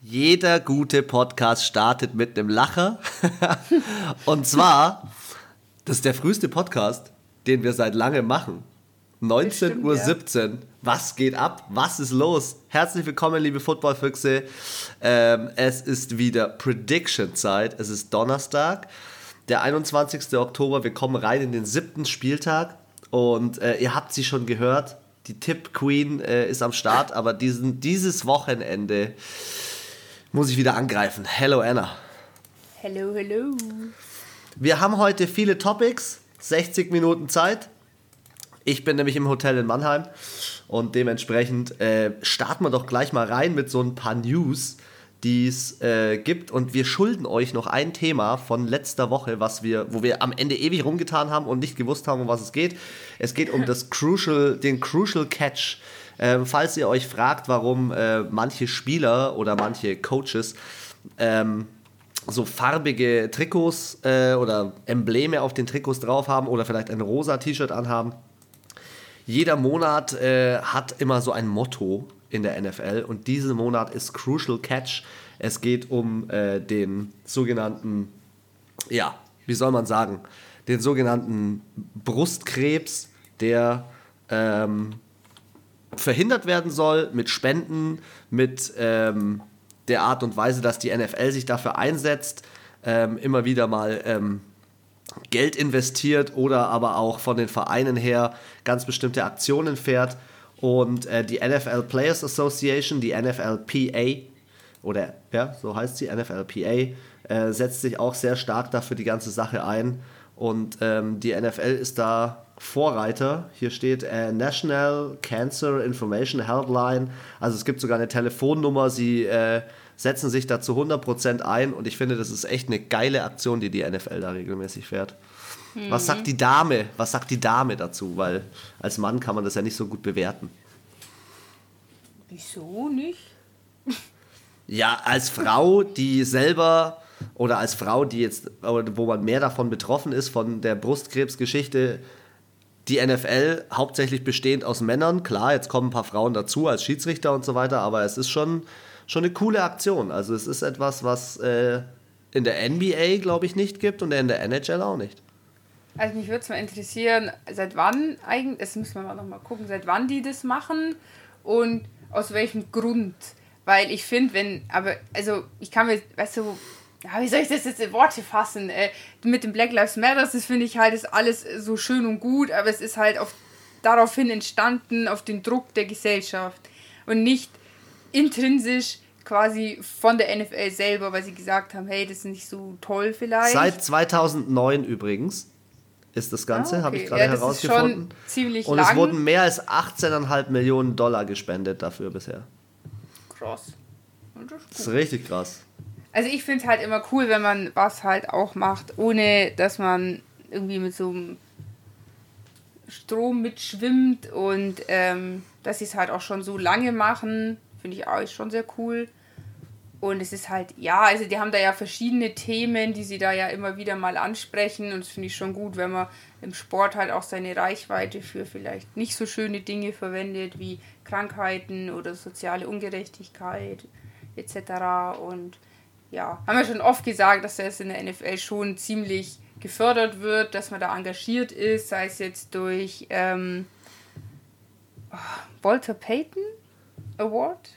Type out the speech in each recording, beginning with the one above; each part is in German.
Jeder gute Podcast startet mit einem Lacher. Und zwar, das ist der früheste Podcast, den wir seit langem machen. 19.17 Uhr. Ja. Was geht ab? Was ist los? Herzlich willkommen, liebe Footballfüchse. Ähm, es ist wieder Prediction-Zeit. Es ist Donnerstag, der 21. Oktober. Wir kommen rein in den siebten Spieltag. Und äh, ihr habt sie schon gehört. Die Tip Queen äh, ist am Start, aber diesen, dieses Wochenende muss ich wieder angreifen. Hello Anna. Hello, hello. Wir haben heute viele Topics, 60 Minuten Zeit. Ich bin nämlich im Hotel in Mannheim und dementsprechend äh, starten wir doch gleich mal rein mit so ein paar News, die es äh, gibt. Und wir schulden euch noch ein Thema von letzter Woche, was wir, wo wir am Ende ewig rumgetan haben und nicht gewusst haben, um was es geht. Es geht um das Crucial, den Crucial Catch. Ähm, falls ihr euch fragt, warum äh, manche Spieler oder manche Coaches ähm, so farbige Trikots äh, oder Embleme auf den Trikots drauf haben oder vielleicht ein rosa T-Shirt anhaben. Jeder Monat äh, hat immer so ein Motto in der NFL und diesen Monat ist Crucial Catch. Es geht um äh, den sogenannten, ja, wie soll man sagen, den sogenannten Brustkrebs, der ähm, verhindert werden soll mit Spenden, mit ähm, der Art und Weise, dass die NFL sich dafür einsetzt, ähm, immer wieder mal ähm, Geld investiert oder aber auch von den Vereinen her ganz bestimmte Aktionen fährt. Und äh, die NFL Players Association, die NFLPA, oder ja, so heißt sie, NFLPA, äh, setzt sich auch sehr stark dafür die ganze Sache ein. Und ähm, die NFL ist da Vorreiter. Hier steht äh, National Cancer Information Helpline. Also es gibt sogar eine Telefonnummer. Sie äh, setzen sich da zu 100% ein und ich finde, das ist echt eine geile Aktion, die die NFL da regelmäßig fährt. Mhm. Was sagt die Dame? Was sagt die Dame dazu? Weil als Mann kann man das ja nicht so gut bewerten. Wieso nicht? Ja, als Frau, die selber oder als Frau, die jetzt, wo man mehr davon betroffen ist, von der Brustkrebsgeschichte, die NFL hauptsächlich bestehend aus Männern. Klar, jetzt kommen ein paar Frauen dazu als Schiedsrichter und so weiter, aber es ist schon, schon eine coole Aktion. Also es ist etwas, was äh, in der NBA, glaube ich, nicht gibt und in der NHL auch nicht. Also mich würde es mal interessieren, seit wann eigentlich, das müssen wir mal noch mal gucken, seit wann die das machen und aus welchem Grund. Weil ich finde, wenn, aber, also ich kann mir, weißt du, ja, wie soll ich das jetzt in Worte fassen? Äh, mit dem Black Lives Matter, das finde ich halt, ist alles so schön und gut, aber es ist halt auf, daraufhin entstanden, auf den Druck der Gesellschaft und nicht intrinsisch quasi von der NFL selber, weil sie gesagt haben, hey, das ist nicht so toll vielleicht. Seit 2009 übrigens ist das Ganze, ah, okay. habe ich gerade ja, herausgefunden. ziemlich Und lang. es wurden mehr als 18,5 Millionen Dollar gespendet dafür bisher. Krass. Das ist, das ist richtig krass. Also ich finde es halt immer cool, wenn man was halt auch macht, ohne dass man irgendwie mit so einem Strom mitschwimmt und ähm, dass sie es halt auch schon so lange machen, finde ich auch schon sehr cool. Und es ist halt, ja, also die haben da ja verschiedene Themen, die sie da ja immer wieder mal ansprechen. Und das finde ich schon gut, wenn man im Sport halt auch seine Reichweite für vielleicht nicht so schöne Dinge verwendet, wie Krankheiten oder soziale Ungerechtigkeit etc. Und ja, haben wir schon oft gesagt, dass das in der NFL schon ziemlich gefördert wird, dass man da engagiert ist, sei es jetzt durch ähm, oh, Walter Payton Award.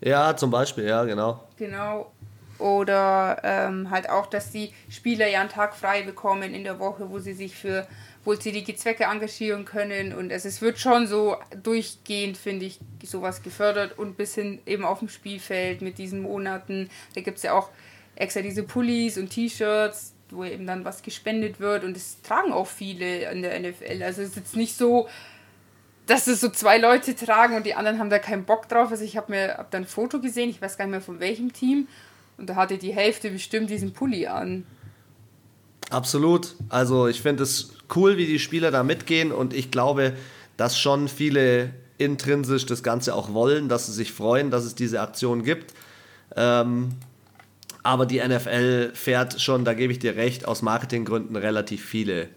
Ja, zum Beispiel, ja, genau. Genau. Oder ähm, halt auch, dass die Spieler ja einen Tag frei bekommen in der Woche, wo sie sich für wohltätige Zwecke engagieren können. Und es, es wird schon so durchgehend, finde ich, sowas gefördert und bis hin eben auf dem Spielfeld mit diesen Monaten. Da gibt es ja auch extra diese Pullis und T-Shirts, wo eben dann was gespendet wird. Und es tragen auch viele in der NFL. Also es ist jetzt nicht so, dass es so zwei Leute tragen und die anderen haben da keinen Bock drauf. Also ich habe mir hab dann ein Foto gesehen, ich weiß gar nicht mehr von welchem Team. Und da hatte die Hälfte bestimmt diesen Pulli an. Absolut. Also ich finde es cool, wie die Spieler da mitgehen und ich glaube, dass schon viele intrinsisch das Ganze auch wollen, dass sie sich freuen, dass es diese Aktion gibt. Ähm, aber die NFL fährt schon, da gebe ich dir recht, aus Marketinggründen relativ viele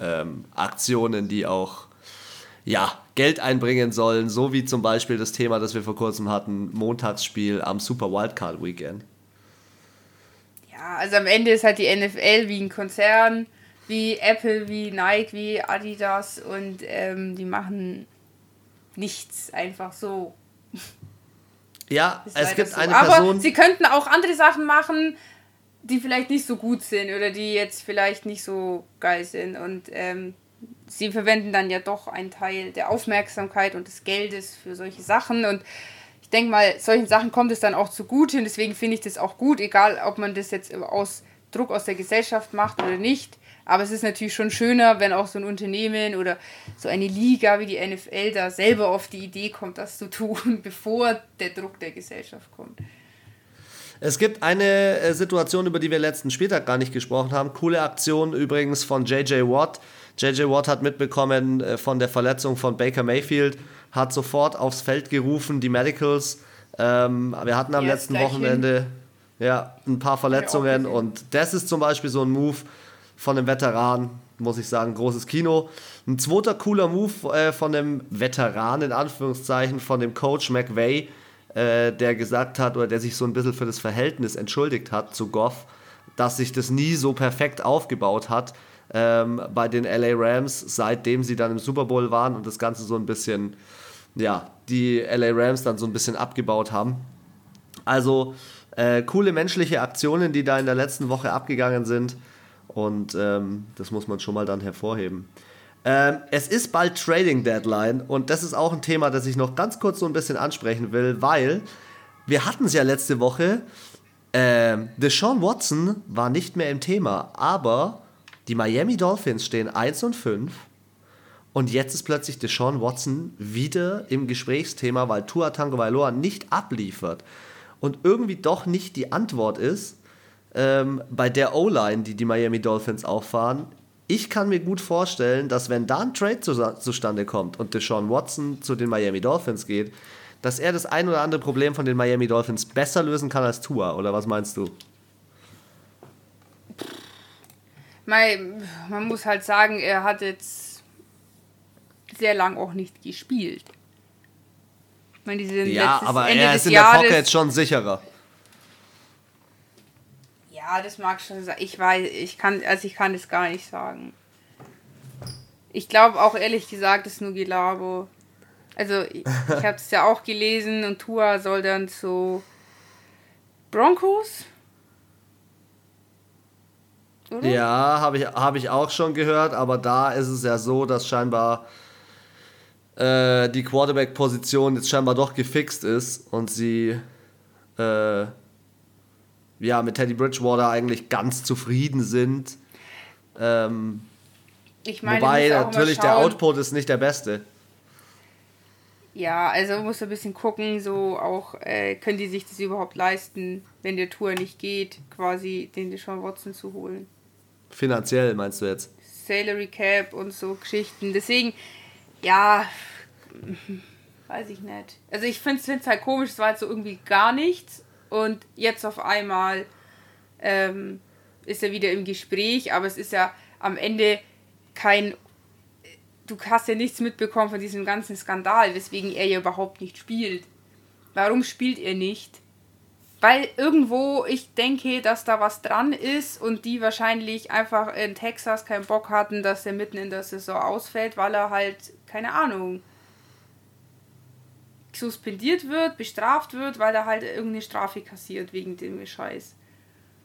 ähm, Aktionen, die auch ja, Geld einbringen sollen, so wie zum Beispiel das Thema, das wir vor kurzem hatten, Montagsspiel am Super Wildcard Weekend. Ja, also am Ende ist halt die NFL wie ein Konzern, wie Apple, wie Nike, wie Adidas und ähm, die machen nichts einfach so. Ja, es gibt so. eine Person. Aber sie könnten auch andere Sachen machen, die vielleicht nicht so gut sind oder die jetzt vielleicht nicht so geil sind. Und ähm, sie verwenden dann ja doch einen Teil der Aufmerksamkeit und des Geldes für solche Sachen. Und ich denke mal, solchen Sachen kommt es dann auch zugute. Und deswegen finde ich das auch gut, egal ob man das jetzt aus Druck aus der Gesellschaft macht oder nicht. Aber es ist natürlich schon schöner, wenn auch so ein Unternehmen oder so eine Liga wie die NFL da selber auf die Idee kommt, das zu tun, bevor der Druck der Gesellschaft kommt. Es gibt eine äh, Situation, über die wir letzten Spieltag gar nicht gesprochen haben. Coole Aktion übrigens von JJ Watt. JJ Watt hat mitbekommen äh, von der Verletzung von Baker Mayfield, hat sofort aufs Feld gerufen, die Medicals. Ähm, wir hatten am ja, letzten Wochenende ja, ein paar Verletzungen und das ist zum Beispiel so ein Move, von einem Veteran, muss ich sagen, großes Kino. Ein zweiter cooler Move äh, von dem Veteran, in Anführungszeichen, von dem Coach McVay, äh, der gesagt hat oder der sich so ein bisschen für das Verhältnis entschuldigt hat zu Goff, dass sich das nie so perfekt aufgebaut hat ähm, bei den LA Rams, seitdem sie dann im Super Bowl waren und das Ganze so ein bisschen, ja, die LA Rams dann so ein bisschen abgebaut haben. Also äh, coole menschliche Aktionen, die da in der letzten Woche abgegangen sind. Und ähm, das muss man schon mal dann hervorheben. Ähm, es ist bald Trading Deadline und das ist auch ein Thema, das ich noch ganz kurz so ein bisschen ansprechen will, weil wir hatten es ja letzte Woche. Äh, Deshaun Watson war nicht mehr im Thema, aber die Miami Dolphins stehen 1 und 5 und jetzt ist plötzlich Deshaun Watson wieder im Gesprächsthema, weil Tua Tagovailoa nicht abliefert und irgendwie doch nicht die Antwort ist, ähm, bei der O-Line, die die Miami Dolphins auffahren. Ich kann mir gut vorstellen, dass wenn da ein Trade zu, zustande kommt und Deshaun Watson zu den Miami Dolphins geht, dass er das ein oder andere Problem von den Miami Dolphins besser lösen kann als Tua. Oder was meinst du? Man muss halt sagen, er hat jetzt sehr lang auch nicht gespielt. Ich meine, diese ja, aber Ende er ist in der Pocket schon sicherer. Ja, das mag schon sein. Ich weiß, ich kann, also ich kann das gar nicht sagen. Ich glaube auch ehrlich gesagt, das ist nur Gelabo. Also ich, ich habe es ja auch gelesen und Tua soll dann zu Broncos. Oder? Ja, habe ich, hab ich auch schon gehört, aber da ist es ja so, dass scheinbar äh, die Quarterback-Position jetzt scheinbar doch gefixt ist und sie äh, ja, mit Teddy Bridgewater eigentlich ganz zufrieden sind. Ähm, ich meine, wobei natürlich der Output ist nicht der beste. Ja, also muss ein bisschen gucken, so auch, äh, können die sich das überhaupt leisten, wenn der Tour nicht geht, quasi den Deshaun Watson zu holen. Finanziell meinst du jetzt? Salary Cap und so Geschichten. Deswegen, ja, weiß ich nicht. Also ich finde es halt komisch, es war halt so irgendwie gar nichts und jetzt auf einmal ähm, ist er wieder im Gespräch, aber es ist ja am Ende kein. Du hast ja nichts mitbekommen von diesem ganzen Skandal, weswegen er ja überhaupt nicht spielt. Warum spielt er nicht? Weil irgendwo ich denke, dass da was dran ist und die wahrscheinlich einfach in Texas keinen Bock hatten, dass er mitten in der Saison ausfällt, weil er halt, keine Ahnung, suspendiert wird, bestraft wird, weil er halt irgendeine Strafe kassiert wegen dem Scheiß.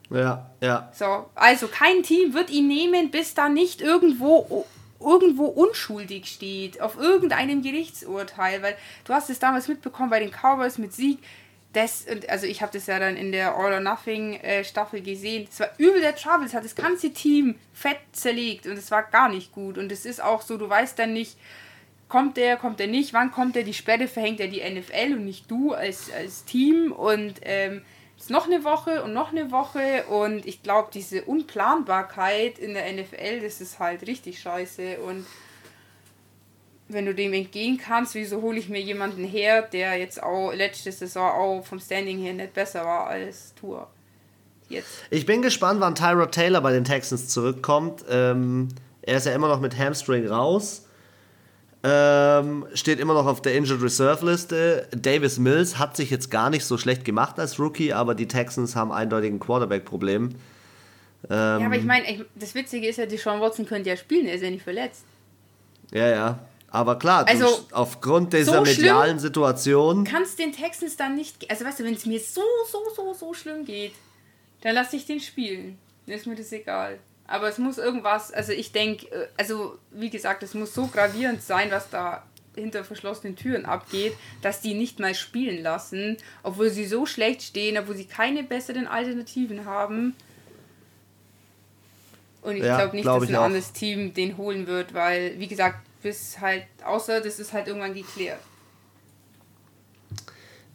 Ja, ja. So, also kein Team wird ihn nehmen, bis da nicht irgendwo irgendwo unschuldig steht, auf irgendeinem Gerichtsurteil, weil du hast es damals mitbekommen bei den Cowboys mit Sieg, das, also ich habe das ja dann in der All or Nothing äh, Staffel gesehen, es war übel der es hat das ganze Team fett zerlegt und es war gar nicht gut. Und es ist auch so, du weißt dann nicht, kommt der, kommt der nicht, wann kommt der, die Sperre verhängt er die NFL und nicht du als, als Team. Und ähm, ist noch eine Woche und noch eine Woche. Und ich glaube, diese Unplanbarkeit in der NFL, das ist halt richtig scheiße. Und wenn du dem entgehen kannst, wieso hole ich mir jemanden her, der jetzt auch letzte Saison auch vom Standing her nicht besser war als Tour. Jetzt. Ich bin gespannt, wann Tyrod Taylor bei den Texans zurückkommt. Ähm, er ist ja immer noch mit Hamstring raus. Ähm, steht immer noch auf der Injured Reserve Liste. Davis Mills hat sich jetzt gar nicht so schlecht gemacht als Rookie, aber die Texans haben eindeutig ein Quarterback-Problem. Ähm, ja, aber ich meine, das Witzige ist ja, die Sean Watson könnte ja spielen, er ist ja nicht verletzt. Ja, ja. Aber klar, also, du, aufgrund dieser so medialen Situation. Kannst den Texans dann nicht. Also, weißt du, wenn es mir so, so, so, so schlimm geht, dann lasse ich den spielen. Dann ist mir das egal. Aber es muss irgendwas, also ich denke, äh, also wie gesagt, es muss so gravierend sein, was da hinter verschlossenen Türen abgeht, dass die nicht mal spielen lassen, obwohl sie so schlecht stehen, obwohl sie keine besseren Alternativen haben. Und ich ja, glaube nicht, glaub dass ein anderes Team den holen wird, weil, wie gesagt, bis halt, außer das ist halt irgendwann geklärt.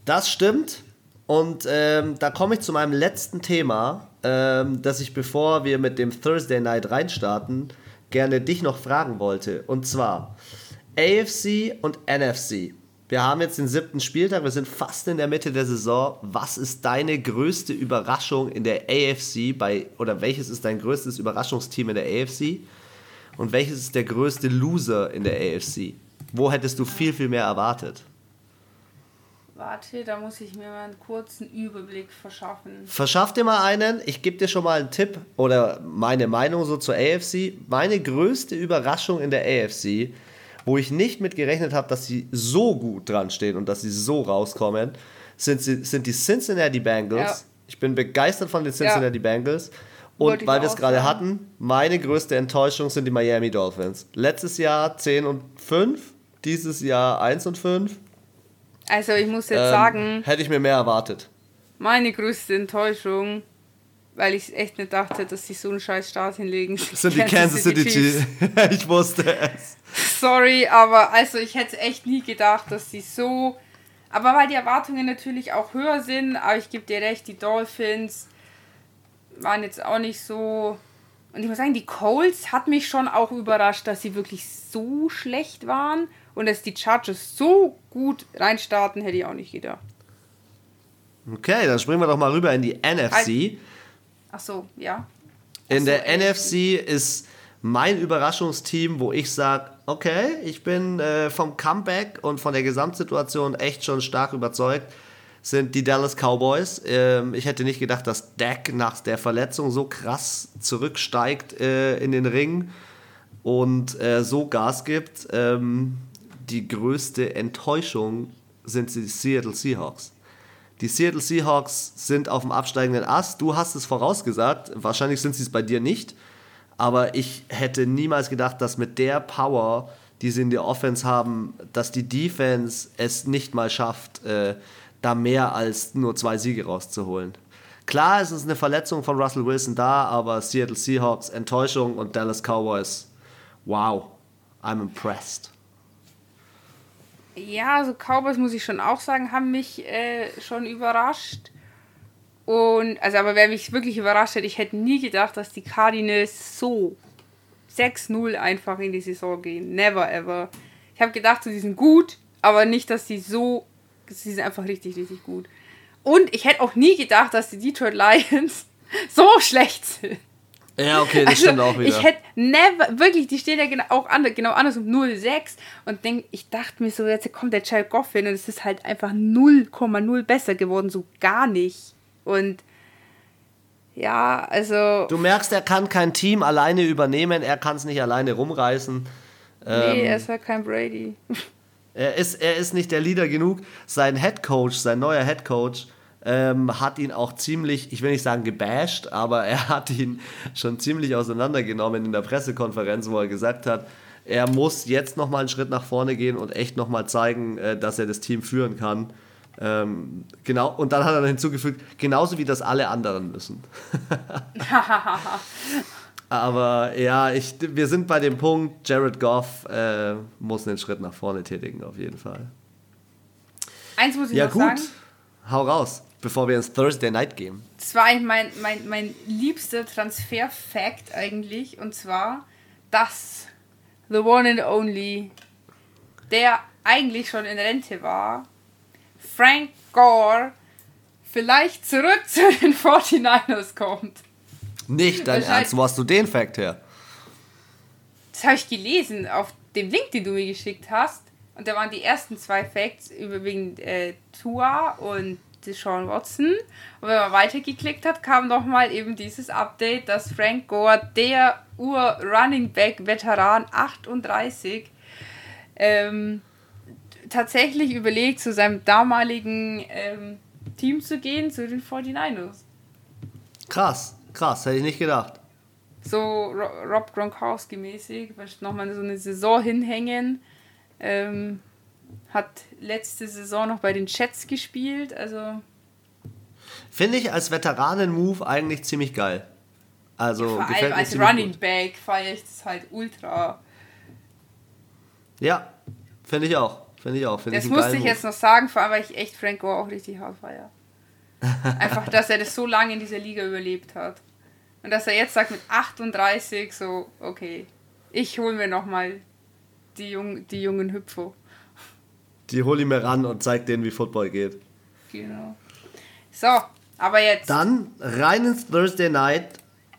Das stimmt. Und ähm, da komme ich zu meinem letzten Thema, ähm, das ich, bevor wir mit dem Thursday Night reinstarten, gerne dich noch fragen wollte. Und zwar AFC und NFC. Wir haben jetzt den siebten Spieltag, wir sind fast in der Mitte der Saison. Was ist deine größte Überraschung in der AFC bei, oder welches ist dein größtes Überraschungsteam in der AFC? Und welches ist der größte Loser in der AFC? Wo hättest du viel, viel mehr erwartet? Warte, da muss ich mir mal einen kurzen Überblick verschaffen. Verschaff dir mal einen. Ich gebe dir schon mal einen Tipp oder meine Meinung so zur AFC. Meine größte Überraschung in der AFC, wo ich nicht mit gerechnet habe, dass sie so gut dran stehen und dass sie so rauskommen, sind, sind die Cincinnati Bengals. Ja. Ich bin begeistert von den Cincinnati ja. Bengals. Und weil wir es gerade hatten, meine größte Enttäuschung sind die Miami Dolphins. Letztes Jahr 10 und 5, dieses Jahr 1 und 5. Also ich muss jetzt ähm, sagen. Hätte ich mir mehr erwartet. Meine größte Enttäuschung, weil ich echt nicht dachte, dass sie so einen scheiß Start hinlegen. Sind die Kansas, City, Chiefs. ich wusste es. Sorry, aber also ich hätte echt nie gedacht, dass sie so. Aber weil die Erwartungen natürlich auch höher sind, aber ich gebe dir recht, die Dolphins waren jetzt auch nicht so. Und ich muss sagen, die Colts hat mich schon auch überrascht, dass sie wirklich so schlecht waren. Und dass die Chargers so gut reinstarten, hätte ich auch nicht gedacht. Okay, dann springen wir doch mal rüber in die NFC. Ach so, ja. Ach in so, der NFC ist mein Überraschungsteam, wo ich sage, okay, ich bin äh, vom Comeback und von der Gesamtsituation echt schon stark überzeugt, sind die Dallas Cowboys. Ähm, ich hätte nicht gedacht, dass Dak nach der Verletzung so krass zurücksteigt äh, in den Ring und äh, so Gas gibt. Ähm, die größte Enttäuschung sind die Seattle Seahawks. Die Seattle Seahawks sind auf dem absteigenden Ast. Du hast es vorausgesagt. Wahrscheinlich sind sie es bei dir nicht. Aber ich hätte niemals gedacht, dass mit der Power, die sie in der Offense haben, dass die Defense es nicht mal schafft, äh, da mehr als nur zwei Siege rauszuholen. Klar, es ist eine Verletzung von Russell Wilson da, aber Seattle Seahawks Enttäuschung und Dallas Cowboys, wow, I'm impressed. Ja, also Cowboys muss ich schon auch sagen, haben mich äh, schon überrascht. Und, also, aber wer mich wirklich überrascht hat, ich hätte nie gedacht, dass die Cardinals so 6-0 einfach in die Saison gehen. Never ever. Ich habe gedacht, sie sind gut, aber nicht, dass sie so. Sie sind einfach richtig, richtig gut. Und ich hätte auch nie gedacht, dass die Detroit Lions so schlecht sind. Ja, okay, das also, stimmt auch wieder. Ich hätte never, wirklich, die stehen ja genau, auch anders, genau anders um 0,6 und denk, ich dachte mir so, jetzt kommt der Child Goffin und es ist halt einfach 0,0 besser geworden, so gar nicht. Und ja, also. Du merkst, er kann kein Team alleine übernehmen, er kann es nicht alleine rumreißen. Nee, ähm, er ist halt kein Brady. Er ist, er ist nicht der Leader genug. Sein Head Coach, sein neuer Head Coach, ähm, hat ihn auch ziemlich, ich will nicht sagen gebasht, aber er hat ihn schon ziemlich auseinandergenommen in der Pressekonferenz, wo er gesagt hat, er muss jetzt nochmal einen Schritt nach vorne gehen und echt nochmal zeigen, äh, dass er das Team führen kann. Ähm, genau, und dann hat er hinzugefügt, genauso wie das alle anderen müssen. Aber ja, ich, wir sind bei dem Punkt, Jared Goff äh, muss einen Schritt nach vorne tätigen, auf jeden Fall. Eins muss ich ja, noch gut. sagen. Hau raus bevor wir ins Thursday Night gehen. Das war eigentlich mein, mein, mein liebster Transfer-Fact eigentlich. Und zwar, dass The One and Only, der eigentlich schon in Rente war, Frank Gore, vielleicht zurück zu den 49ers kommt. Nicht dein Ernst, wo hast du den Fact her? Das habe ich gelesen auf dem Link, den du mir geschickt hast, und da waren die ersten zwei Facts über wegen äh, Tua und Sean Watson. Und wenn man weitergeklickt hat, kam nochmal eben dieses Update, dass Frank Gore, der Ur-Running Back Veteran 38, ähm, tatsächlich überlegt, zu seinem damaligen ähm, Team zu gehen, zu den 49ers. Krass, krass, hätte ich nicht gedacht. So Rob Gronkowski mäßig, nochmal so eine Saison hinhängen. Ähm, hat letzte Saison noch bei den Chats gespielt, also. Finde ich als Veteranen-Move eigentlich ziemlich geil. Also ja, vor allem als Running gut. Back feiere ich das halt ultra. Ja, finde ich auch. Finde ich auch. Find das ich musste ich jetzt noch sagen, vor allem weil ich echt Frank Gore auch richtig hart feiere. Einfach, dass er das so lange in dieser Liga überlebt hat. Und dass er jetzt sagt mit 38 so, okay, ich hole mir nochmal die, Jung, die jungen Hüpfer. Die hol ich mir ran und zeig denen, wie Football geht. Genau. So, aber jetzt. Dann rein ins Thursday Night.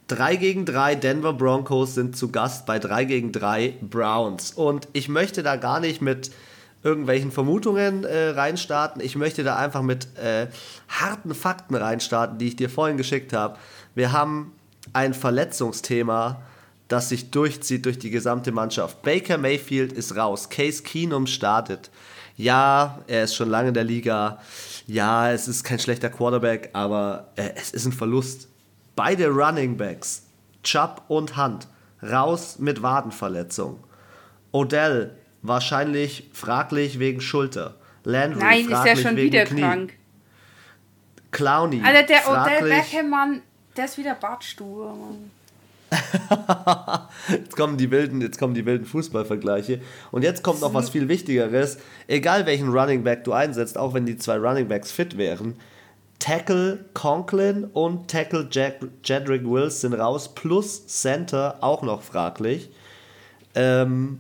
3 gegen 3 Denver Broncos sind zu Gast bei 3 gegen 3 Browns. Und ich möchte da gar nicht mit irgendwelchen Vermutungen äh, reinstarten. Ich möchte da einfach mit äh, harten Fakten reinstarten, die ich dir vorhin geschickt habe. Wir haben ein Verletzungsthema, das sich durchzieht durch die gesamte Mannschaft. Baker Mayfield ist raus. Case Keenum startet. Ja, er ist schon lange in der Liga. Ja, es ist kein schlechter Quarterback, aber äh, es ist ein Verlust. Beide Running Backs, Chubb und Hunt, raus mit Wadenverletzung. Odell wahrscheinlich fraglich wegen Schulter. Landry Nein, fraglich ist ja schon wieder Knie. krank. Clowny. Alter, der Odell Beckham, Mann, der ist wieder Bartstuhl, jetzt kommen die wilden, jetzt kommen die wilden Fußballvergleiche. Und jetzt kommt noch was viel Wichtigeres. Egal welchen Running Back du einsetzt, auch wenn die zwei Running Backs fit wären, Tackle Conklin und Tackle Jack, Jedrick Wills sind raus, plus Center auch noch fraglich. Ähm,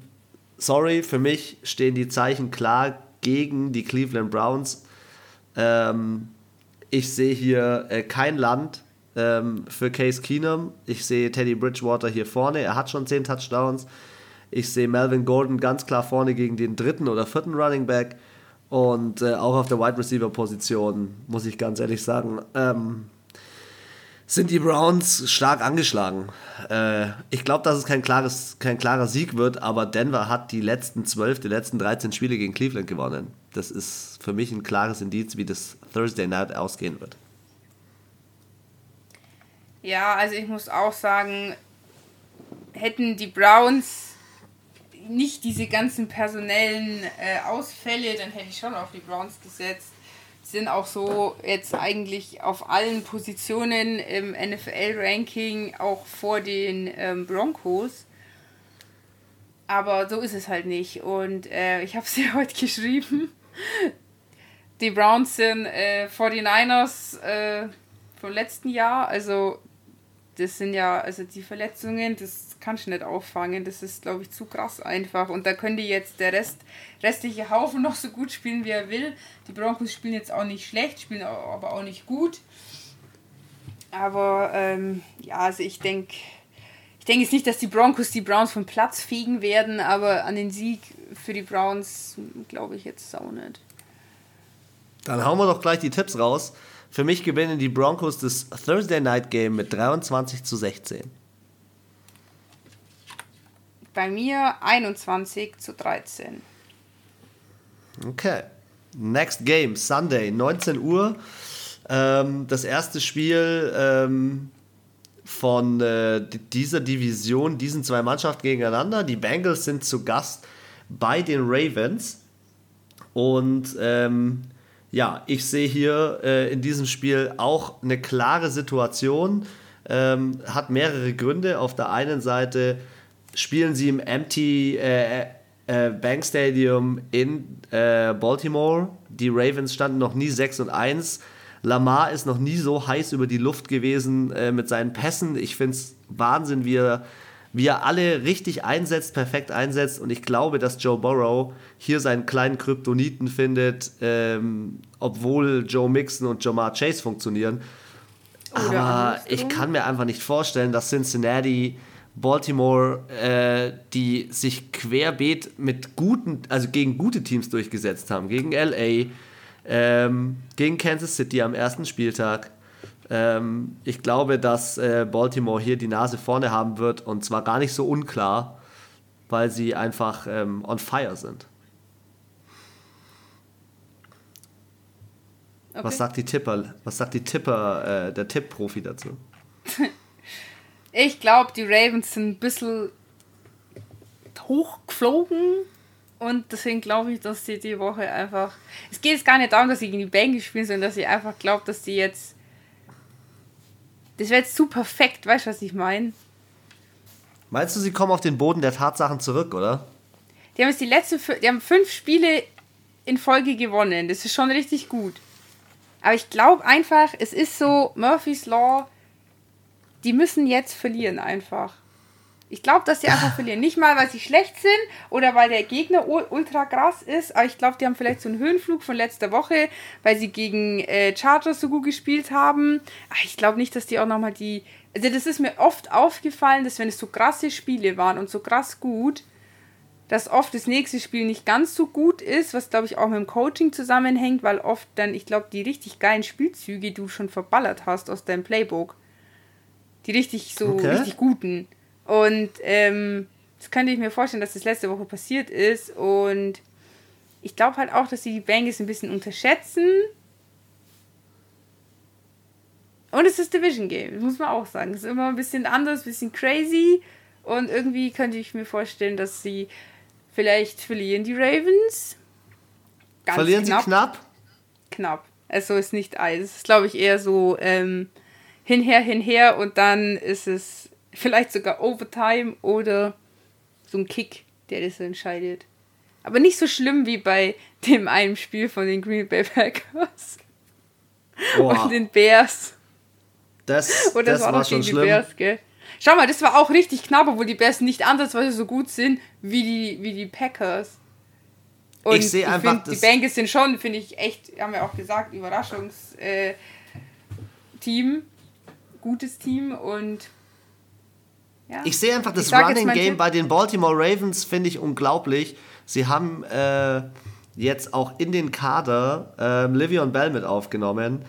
sorry, für mich stehen die Zeichen klar gegen die Cleveland Browns. Ähm, ich sehe hier äh, kein Land, ähm, für Case Keenum. Ich sehe Teddy Bridgewater hier vorne. Er hat schon 10 Touchdowns. Ich sehe Melvin Gordon ganz klar vorne gegen den dritten oder vierten Running Back. Und äh, auch auf der Wide Receiver Position, muss ich ganz ehrlich sagen, ähm, sind die Browns stark angeschlagen. Äh, ich glaube, dass es kein, klares, kein klarer Sieg wird, aber Denver hat die letzten 12, die letzten 13 Spiele gegen Cleveland gewonnen. Das ist für mich ein klares Indiz, wie das Thursday Night ausgehen wird. Ja, also ich muss auch sagen, hätten die Browns nicht diese ganzen personellen äh, Ausfälle, dann hätte ich schon auf die Browns gesetzt. Die sind auch so jetzt eigentlich auf allen Positionen im NFL-Ranking auch vor den ähm, Broncos. Aber so ist es halt nicht. Und äh, ich habe es ja heute geschrieben. Die Browns sind äh, 49ers äh, vom letzten Jahr. Also das sind ja, also die Verletzungen, das kannst du nicht auffangen. Das ist, glaube ich, zu krass einfach. Und da könnte jetzt der Rest, restliche Haufen noch so gut spielen, wie er will. Die Broncos spielen jetzt auch nicht schlecht, spielen aber auch nicht gut. Aber ähm, ja, also ich denke, ich denke jetzt nicht, dass die Broncos die Browns vom Platz fegen werden, aber an den Sieg für die Browns glaube ich jetzt auch nicht. Dann hauen wir doch gleich die Tipps raus. Für mich gewinnen die Broncos das Thursday Night Game mit 23 zu 16. Bei mir 21 zu 13. Okay. Next Game, Sunday, 19 Uhr. Ähm, das erste Spiel ähm, von äh, dieser Division, diesen zwei Mannschaften gegeneinander. Die Bengals sind zu Gast bei den Ravens. Und ähm, ja, ich sehe hier äh, in diesem Spiel auch eine klare Situation. Ähm, hat mehrere Gründe. Auf der einen Seite spielen sie im Empty äh, äh, Bank Stadium in äh, Baltimore. Die Ravens standen noch nie 6 und 1. Lamar ist noch nie so heiß über die Luft gewesen äh, mit seinen Pässen. Ich finde es Wahnsinn, wie er wie er alle richtig einsetzt, perfekt einsetzt. Und ich glaube, dass Joe Burrow hier seinen kleinen Kryptoniten findet, ähm, obwohl Joe Mixon und Jamar Chase funktionieren. Aber ich kann mir einfach nicht vorstellen, dass Cincinnati Baltimore, äh, die sich querbeet mit guten, also gegen gute Teams durchgesetzt haben. Gegen LA, ähm, gegen Kansas City am ersten Spieltag. Ähm, ich glaube, dass äh, Baltimore hier die Nase vorne haben wird und zwar gar nicht so unklar, weil sie einfach ähm, on fire sind. Okay. Was sagt die Tipper, was sagt die Tipper, äh, der Tipp-Profi dazu? ich glaube, die Ravens sind ein bisschen hochgeflogen und deswegen glaube ich, dass sie die Woche einfach. Es geht jetzt gar nicht darum, dass sie gegen die Bengals spielen, sondern dass ich einfach glaube, dass sie jetzt. Das wäre jetzt zu perfekt, weißt du, was ich meine? Meinst du, sie kommen auf den Boden der Tatsachen zurück, oder? Die haben jetzt die letzte, die haben fünf Spiele in Folge gewonnen. Das ist schon richtig gut. Aber ich glaube einfach, es ist so Murphy's Law, die müssen jetzt verlieren einfach. Ich glaube, dass sie einfach verlieren. Nicht mal, weil sie schlecht sind oder weil der Gegner ultra krass ist, aber ich glaube, die haben vielleicht so einen Höhenflug von letzter Woche, weil sie gegen äh, Chargers so gut gespielt haben. Aber ich glaube nicht, dass die auch nochmal die. Also, das ist mir oft aufgefallen, dass wenn es so krasse Spiele waren und so krass gut, dass oft das nächste Spiel nicht ganz so gut ist, was glaube ich auch mit dem Coaching zusammenhängt, weil oft dann, ich glaube, die richtig geilen Spielzüge du schon verballert hast aus deinem Playbook. Die richtig so, okay. richtig guten. Und ähm, das könnte ich mir vorstellen, dass das letzte Woche passiert ist. Und ich glaube halt auch, dass sie die Bengals ein bisschen unterschätzen. Und es ist Division Game, das muss man auch sagen. Es ist immer ein bisschen anders, ein bisschen crazy. Und irgendwie könnte ich mir vorstellen, dass sie Vielleicht verlieren die Ravens. Ganz verlieren knapp. sie knapp? Knapp. Also ist nicht Eis. Es ist, glaube ich, eher so ähm, hinher, hinher und dann ist es vielleicht sogar Overtime oder so ein Kick, der das entscheidet. Aber nicht so schlimm wie bei dem einen Spiel von den Green Bay Packers Boah. und den Bears. Das, Oder das, das war, war schon schlimm. Bears, gell? Schau mal, das war auch richtig knapp, obwohl die Bears nicht ansatzweise so gut sind wie die, wie die Packers. Und ich sehe einfach. Find, die Bengals sind schon, finde ich, echt, haben wir auch gesagt, Überraschungsteam. Äh, Gutes Team und. Ja. Ich sehe einfach das Running Game bei den Baltimore Ravens, finde ich unglaublich. Sie haben äh, jetzt auch in den Kader äh, Livion Bell mit aufgenommen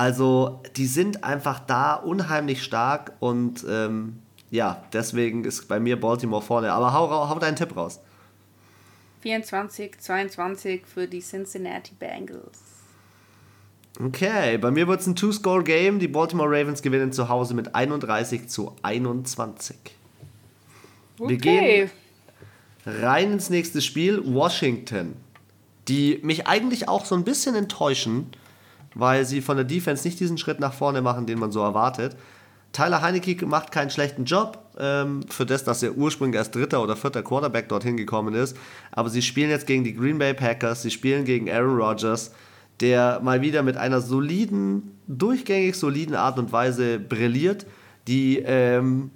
also die sind einfach da unheimlich stark und ähm, ja, deswegen ist bei mir Baltimore vorne. Aber hau, hau deinen Tipp raus. 24, 22 für die Cincinnati Bengals. Okay, bei mir wird es ein Two-Score-Game. Die Baltimore Ravens gewinnen zu Hause mit 31 zu 21. Okay. Wir gehen rein ins nächste Spiel. Washington, die mich eigentlich auch so ein bisschen enttäuschen weil sie von der Defense nicht diesen Schritt nach vorne machen, den man so erwartet. Tyler Heineke macht keinen schlechten Job ähm, für das, dass er ursprünglich als dritter oder vierter Quarterback dorthin gekommen ist. Aber sie spielen jetzt gegen die Green Bay Packers, sie spielen gegen Aaron Rodgers, der mal wieder mit einer soliden, durchgängig soliden Art und Weise brilliert. Die ähm,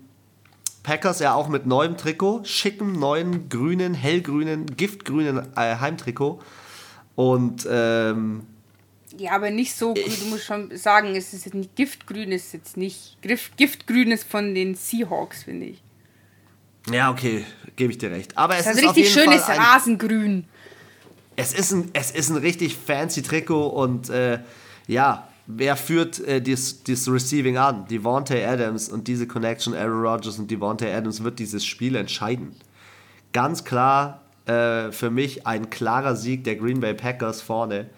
Packers ja auch mit neuem Trikot, schicken neuen grünen, hellgrünen, giftgrünen äh, Heimtrikot. Und ähm, ja, aber nicht so grün. Du musst schon sagen, es ist nicht Giftgrün, ist jetzt nicht. Giftgrün ist von den Seahawks, finde ich. Ja, okay, gebe ich dir recht. Aber es das ist, ist richtig schönes Rasengrün. Es ist, ein, es ist ein richtig fancy Trikot und äh, ja, wer führt äh, das, das Receiving an? Devontae Adams und diese Connection, Aaron Rodgers und Devontae Adams wird dieses Spiel entscheiden. Ganz klar äh, für mich ein klarer Sieg der Green Bay Packers vorne.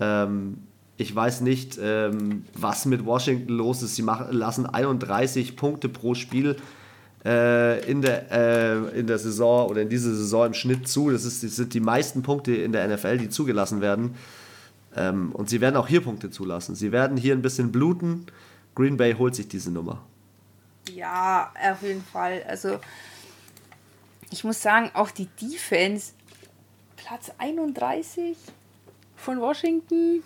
Ähm, ich weiß nicht, ähm, was mit Washington los ist. Sie machen, lassen 31 Punkte pro Spiel äh, in, der, äh, in der Saison oder in dieser Saison im Schnitt zu. Das, ist, das sind die meisten Punkte in der NFL, die zugelassen werden. Ähm, und sie werden auch hier Punkte zulassen. Sie werden hier ein bisschen bluten. Green Bay holt sich diese Nummer. Ja, auf jeden Fall. Also, ich muss sagen, auch die Defense, Platz 31 von Washington.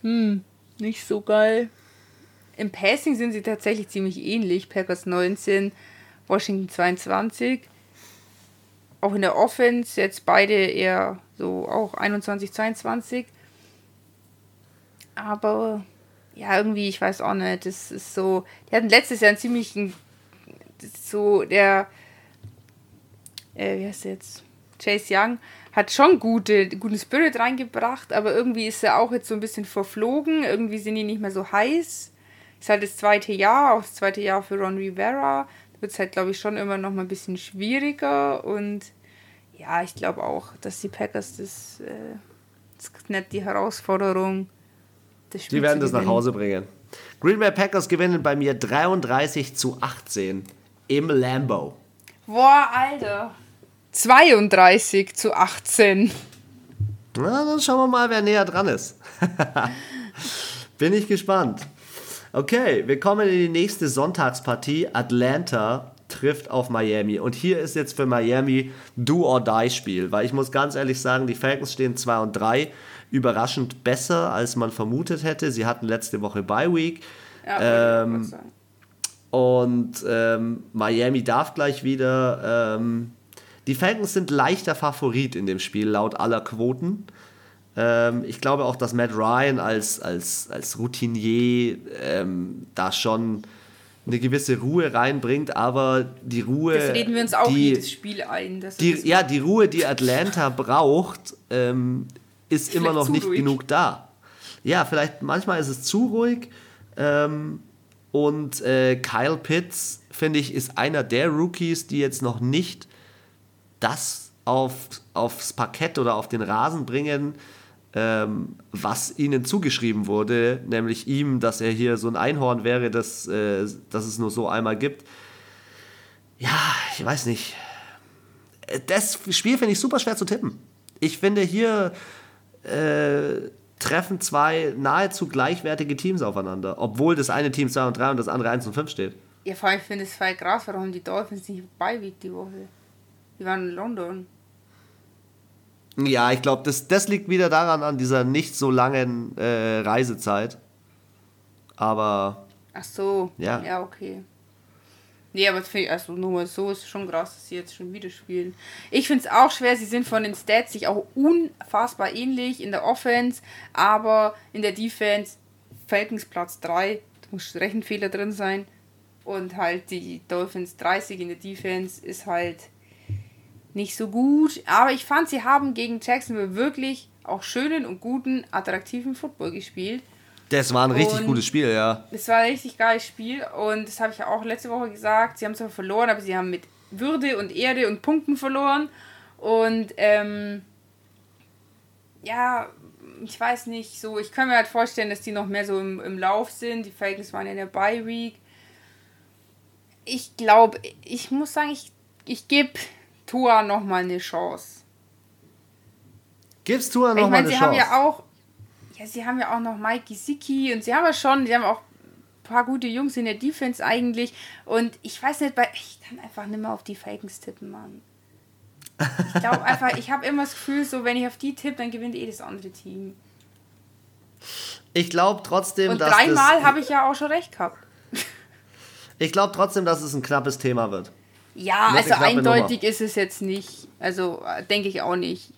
Hm, nicht so geil. Im Passing sind sie tatsächlich ziemlich ähnlich. Packers 19, Washington 22. Auch in der Offense jetzt beide eher so auch 21, 22. Aber ja, irgendwie, ich weiß auch nicht, das ist so. Die hatten letztes Jahr einen ziemlichen so der, äh, wie heißt der jetzt? Chase Young hat schon gute, guten Spirit reingebracht, aber irgendwie ist er auch jetzt so ein bisschen verflogen. Irgendwie sind die nicht mehr so heiß. Ist halt das zweite Jahr, auch das zweite Jahr für Ron Rivera. Da wird es halt, glaube ich, schon immer noch mal ein bisschen schwieriger. Und ja, ich glaube auch, dass die Packers das, äh, das ist nicht die Herausforderung. Das die werden das nach Hause bringen. Green Bay Packers gewinnen bei mir 33 zu 18 im Lambo. Boah, Alter. 32 zu 18. Na, dann schauen wir mal, wer näher dran ist. Bin ich gespannt. Okay, wir kommen in die nächste Sonntagspartie. Atlanta trifft auf Miami. Und hier ist jetzt für Miami Do-or-Die-Spiel. Weil ich muss ganz ehrlich sagen, die Falcons stehen 2 und 3. Überraschend besser, als man vermutet hätte. Sie hatten letzte Woche Bye Week. Ja, ähm, und ähm, Miami darf gleich wieder. Ähm, die Falcons sind leichter Favorit in dem Spiel, laut aller Quoten. Ähm, ich glaube auch, dass Matt Ryan als, als, als Routinier ähm, da schon eine gewisse Ruhe reinbringt, aber die Ruhe. Das reden wir uns auch die, jedes Spiel ein. Die, ja, die Ruhe, die Atlanta braucht, ähm, ist vielleicht immer noch nicht ruhig. genug da. Ja, vielleicht manchmal ist es zu ruhig. Ähm, und äh, Kyle Pitts, finde ich, ist einer der Rookies, die jetzt noch nicht das auf, aufs Parkett oder auf den Rasen bringen, ähm, was ihnen zugeschrieben wurde, nämlich ihm, dass er hier so ein Einhorn wäre, das, äh, das es nur so einmal gibt. Ja, ich weiß nicht. Das Spiel finde ich super schwer zu tippen. Ich finde, hier äh, treffen zwei nahezu gleichwertige Teams aufeinander, obwohl das eine Team 2 und 3 und das andere 1 und 5 steht. Ja, vor allem finde ich es voll krass, warum die Dolphins nicht beiwiegt die Woche. Die waren in London. Ja, ich glaube, das, das liegt wieder daran, an dieser nicht so langen äh, Reisezeit. Aber. Ach so. Ja. Ja, okay. Nee, aber ich, also nur mal so ist schon krass, dass sie jetzt schon wieder spielen. Ich finde es auch schwer, sie sind von den Stats sich auch unfassbar ähnlich in der Offense, aber in der Defense Falcons Platz 3, da muss Rechenfehler drin sein. Und halt die Dolphins 30 in der Defense ist halt nicht so gut. Aber ich fand, sie haben gegen Jacksonville wirklich auch schönen und guten, attraktiven Football gespielt. Das war ein richtig und gutes Spiel, ja. Es war ein richtig geiles Spiel und das habe ich ja auch letzte Woche gesagt. Sie haben zwar verloren, aber sie haben mit Würde und Erde und Punkten verloren. Und ähm, ja, ich weiß nicht, so, ich kann mir halt vorstellen, dass die noch mehr so im, im Lauf sind. Die Falcons waren in der Bye Week. Ich glaube, ich muss sagen, ich, ich gebe Tua nochmal eine Chance. Gibst Tua nochmal eine Chance? Ich meine, sie haben ja auch, ja, sie haben ja auch noch Mike Gesicki und sie haben ja schon, sie haben auch ein paar gute Jungs in der Defense eigentlich. Und ich weiß nicht, ich kann einfach nicht mehr auf die Falcons tippen, Mann. Ich glaube einfach, ich habe immer das Gefühl, so wenn ich auf die tippe, dann gewinnt eh das andere Team. Ich glaube trotzdem, und dass. Dreimal habe ich ja auch schon recht gehabt. Ich glaube trotzdem, dass es ein knappes Thema wird. Ja, also eindeutig Nummer. ist es jetzt nicht. Also denke ich auch nicht.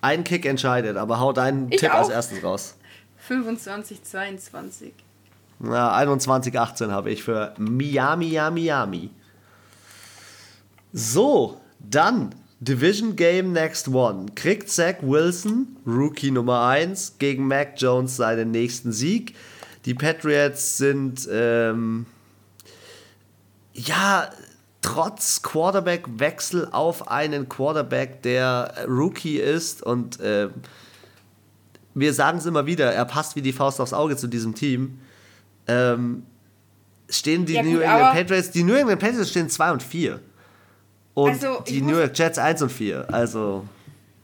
Ein Kick entscheidet, aber hau deinen ich Tipp auch. als erstes raus. 25, 22. Na, 21, 18 habe ich für Miami, Miami, Miami. So, dann Division Game Next One. Kriegt Zach Wilson, Rookie Nummer 1, gegen Mac Jones seinen nächsten Sieg. Die Patriots sind, ähm, ja, trotz Quarterback-Wechsel auf einen Quarterback, der Rookie ist und äh, wir sagen es immer wieder, er passt wie die Faust aufs Auge zu diesem Team. Ähm, stehen die ja, New England Patriots, die New England Patriots stehen 2 und 4. Und also, die New York Jets 1 und 4. Also.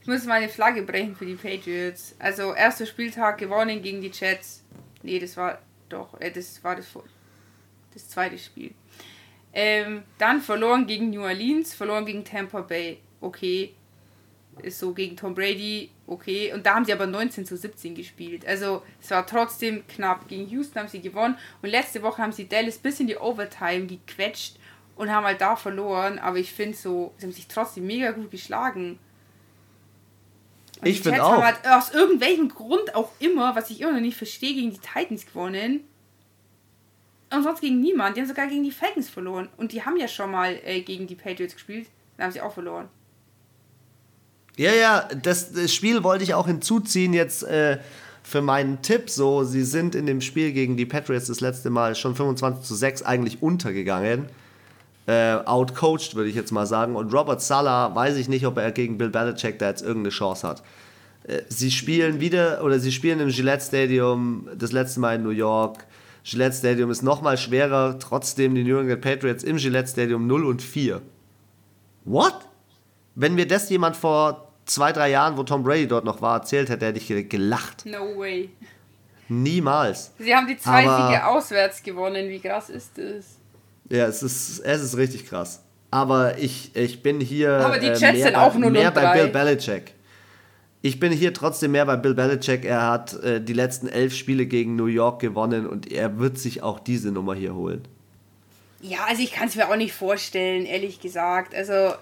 Ich muss meine Flagge brechen für die Patriots. Also, erster Spieltag gewonnen gegen die Jets. Nee, das war doch, äh, das war das, das zweite Spiel. Ähm, dann verloren gegen New Orleans, verloren gegen Tampa Bay. Okay. Ist so gegen Tom Brady, okay. Und da haben sie aber 19 zu 17 gespielt. Also es war trotzdem knapp. Gegen Houston haben sie gewonnen. Und letzte Woche haben sie Dallas bis in die Overtime gequetscht und haben halt da verloren. Aber ich finde so, sie haben sich trotzdem mega gut geschlagen. Und ich finde auch. Haben halt aus irgendwelchem Grund auch immer, was ich immer noch nicht verstehe, gegen die Titans gewonnen. Und sonst gegen niemand. Die haben sogar gegen die Falcons verloren. Und die haben ja schon mal äh, gegen die Patriots gespielt. Da haben sie auch verloren. Ja, ja, das, das Spiel wollte ich auch hinzuziehen jetzt äh, für meinen Tipp. So, sie sind in dem Spiel gegen die Patriots das letzte Mal schon 25 zu 6 eigentlich untergegangen. Äh, outcoached, würde ich jetzt mal sagen. Und Robert Sala, weiß ich nicht, ob er gegen Bill Belichick da jetzt irgendeine Chance hat. Äh, sie spielen wieder, oder sie spielen im Gillette Stadium, das letzte Mal in New York. Gillette Stadium ist nochmal schwerer, trotzdem die New England Patriots im Gillette Stadium 0 und 4. What? Wenn mir das jemand vor zwei, drei Jahren, wo Tom Brady dort noch war, erzählt hätte, hätte ich gelacht. No way. Niemals. Sie haben die zwei Aber, Siege auswärts gewonnen. Wie krass ist das? Ja, es ist, es ist richtig krass. Aber ich, ich bin hier Aber die äh, Jets äh, mehr, auch nur mehr bei Bill Belichick. Ich bin hier trotzdem mehr bei Bill Belichick. Er hat äh, die letzten elf Spiele gegen New York gewonnen und er wird sich auch diese Nummer hier holen. Ja, also ich kann es mir auch nicht vorstellen, ehrlich gesagt. Also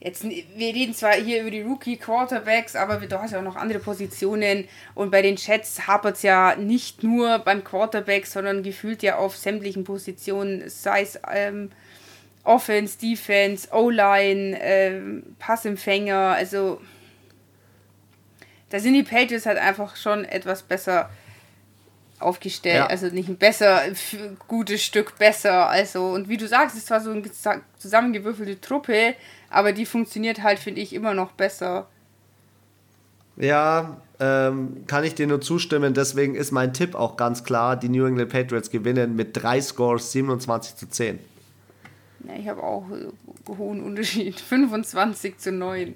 jetzt, wir reden zwar hier über die Rookie-Quarterbacks, aber du hast ja auch noch andere Positionen. Und bei den Chats hapert es ja nicht nur beim Quarterback, sondern gefühlt ja auf sämtlichen Positionen, sei es ähm, Offense, Defense, O-Line, ähm, Passempfänger. Also da sind die Patriots halt einfach schon etwas besser aufgestellt. Ja. Also nicht ein besser, ein gutes Stück besser. Also, und wie du sagst, es ist zwar so eine zusammengewürfelte Truppe, aber die funktioniert halt, finde ich, immer noch besser. Ja, ähm, kann ich dir nur zustimmen. Deswegen ist mein Tipp auch ganz klar: die New England Patriots gewinnen mit drei Scores 27 zu 10. Ja, ich habe auch einen äh, hohen Unterschied: 25 zu 9.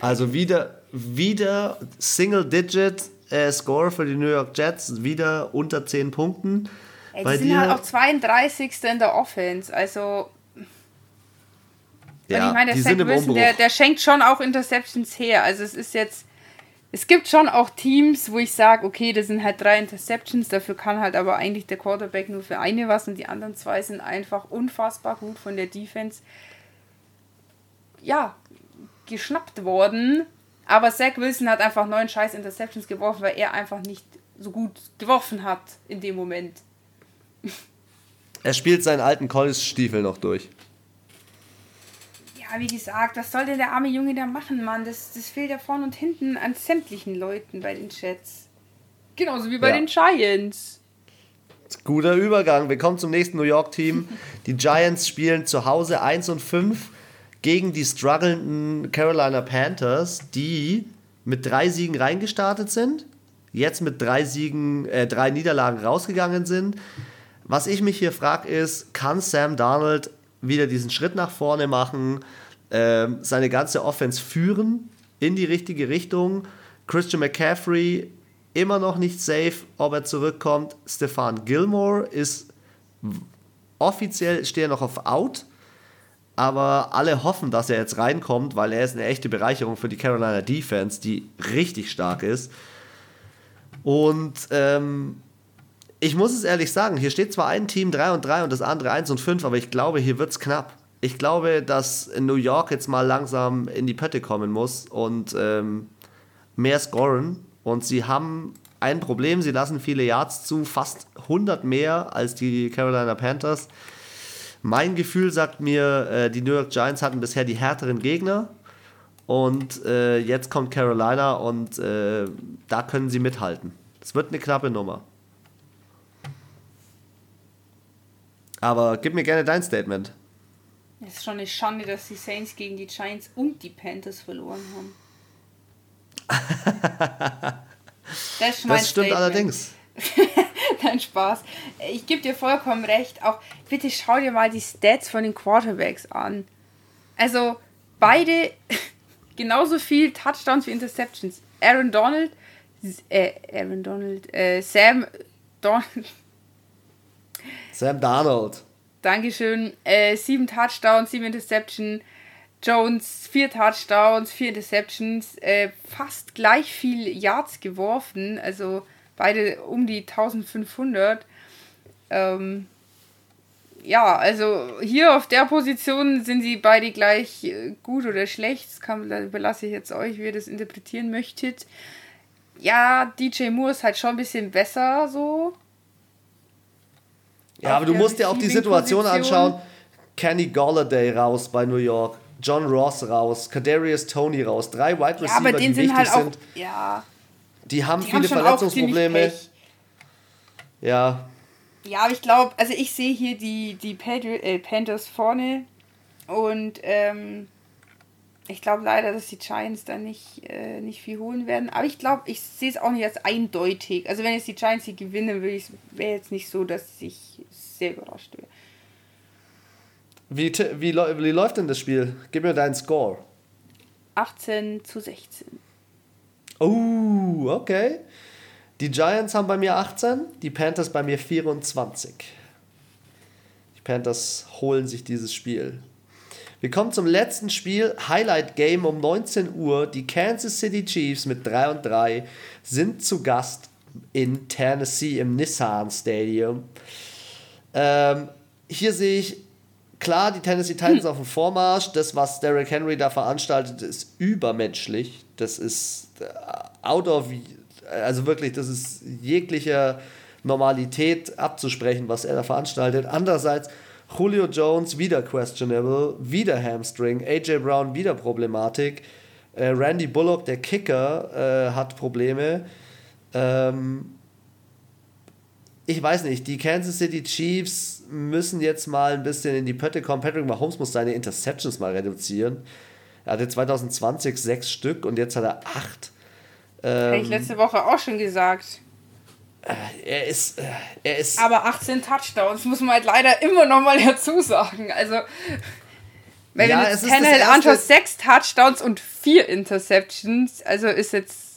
also wieder, wieder Single-Digit äh, Score für die New York Jets, wieder unter 10 Punkten. Ey, die Bei sind dir, halt auch 32. in der Offense, also. Ja, ich meine, der Zach Wilson, der, der schenkt schon auch Interceptions her. Also es ist jetzt. Es gibt schon auch Teams, wo ich sage, okay, das sind halt drei Interceptions, dafür kann halt aber eigentlich der Quarterback nur für eine was und die anderen zwei sind einfach unfassbar gut von der Defense. Ja, geschnappt worden. Aber Zach Wilson hat einfach neun scheiß Interceptions geworfen, weil er einfach nicht so gut geworfen hat in dem Moment. Er spielt seinen alten College-Stiefel noch durch. Ja, wie gesagt, was soll denn der arme Junge da machen, Mann? Das, das fehlt ja vorne und hinten an sämtlichen Leuten bei den Chats. Genauso wie bei ja. den Giants. Guter Übergang. Wir kommen zum nächsten New York-Team. Die Giants spielen zu Hause 1 und 5 gegen die strugglenden Carolina Panthers, die mit drei Siegen reingestartet sind, jetzt mit drei Siegen, äh, drei Niederlagen rausgegangen sind. Was ich mich hier frage, ist, kann Sam Darnold wieder diesen Schritt nach vorne machen, äh, seine ganze Offense führen in die richtige Richtung? Christian McCaffrey immer noch nicht safe, ob er zurückkommt. Stefan Gilmore ist offiziell steht noch auf Out aber alle hoffen, dass er jetzt reinkommt, weil er ist eine echte Bereicherung für die Carolina Defense, die richtig stark ist. Und ähm, ich muss es ehrlich sagen, hier steht zwar ein Team 3 und 3 und das andere 1 und 5, aber ich glaube, hier wird es knapp. Ich glaube, dass New York jetzt mal langsam in die Pötte kommen muss und ähm, mehr scoren. Und sie haben ein Problem, sie lassen viele Yards zu, fast 100 mehr als die Carolina Panthers. Mein Gefühl sagt mir, äh, die New York Giants hatten bisher die härteren Gegner. Und äh, jetzt kommt Carolina und äh, da können sie mithalten. Es wird eine knappe Nummer. Aber gib mir gerne dein Statement. Es ist schon eine Schande, dass die Saints gegen die Giants und die Panthers verloren haben. das, das stimmt allerdings. Nein, Spaß. Ich gebe dir vollkommen recht. Auch bitte schau dir mal die Stats von den Quarterbacks an. Also beide genauso viel Touchdowns wie Interceptions. Aaron Donald, äh, Aaron Donald, äh, Sam Donald. Sam Donald. Dankeschön. Äh, sieben Touchdowns, sieben Interceptions. Jones, vier Touchdowns, vier Interceptions, äh, fast gleich viel Yards geworfen. Also beide um die 1500. Ähm, ja, also hier auf der Position sind sie beide gleich äh, gut oder schlecht. Das kann, da überlasse ich jetzt euch, wie ihr das interpretieren möchtet. Ja, DJ Moore ist halt schon ein bisschen besser so. Ja, aber du musst dir auch die Situation anschauen. Kenny Golladay raus bei New York, John Ross raus, Kadarius Tony raus, drei Wide Receiver, ja, aber die wichtig halt auch, sind. Ja. Die haben die viele haben Verletzungsprobleme. Ja. Ja, aber ich glaube, also ich sehe hier die, die äh, Panthers vorne und ähm, ich glaube leider, dass die Giants da nicht, äh, nicht viel holen werden. Aber ich glaube, ich sehe es auch nicht als eindeutig. Also wenn jetzt die Giants hier gewinnen, wäre jetzt nicht so, dass ich sehr überrascht wäre. Wie, wie, wie läuft denn das Spiel? Gib mir deinen Score. 18 zu 16. Oh, okay. Die Giants haben bei mir 18, die Panthers bei mir 24. Die Panthers holen sich dieses Spiel. Wir kommen zum letzten Spiel, Highlight Game um 19 Uhr. Die Kansas City Chiefs mit 3 und 3 sind zu Gast in Tennessee im Nissan Stadium. Ähm, hier sehe ich klar die Tennessee Titans hm. auf dem Vormarsch. Das, was Derrick Henry da veranstaltet, ist übermenschlich. Das ist äh, out of, also wirklich, das ist jeglicher Normalität abzusprechen, was er da veranstaltet. Andererseits Julio Jones wieder questionable, wieder Hamstring, AJ Brown wieder Problematik, äh, Randy Bullock, der Kicker, äh, hat Probleme. Ähm, ich weiß nicht, die Kansas City Chiefs müssen jetzt mal ein bisschen in die Pötte kommen. Patrick Mahomes muss seine Interceptions mal reduzieren. Er hatte 2020 sechs Stück und jetzt hat er acht. Ähm, Habe ich letzte Woche auch schon gesagt. Äh, er ist, äh, er ist. Aber 18 Touchdowns muss man halt leider immer noch mal dazu sagen. Also, wenn ja, du Tannehill anschaust, sechs Touchdowns und vier Interceptions, also ist jetzt.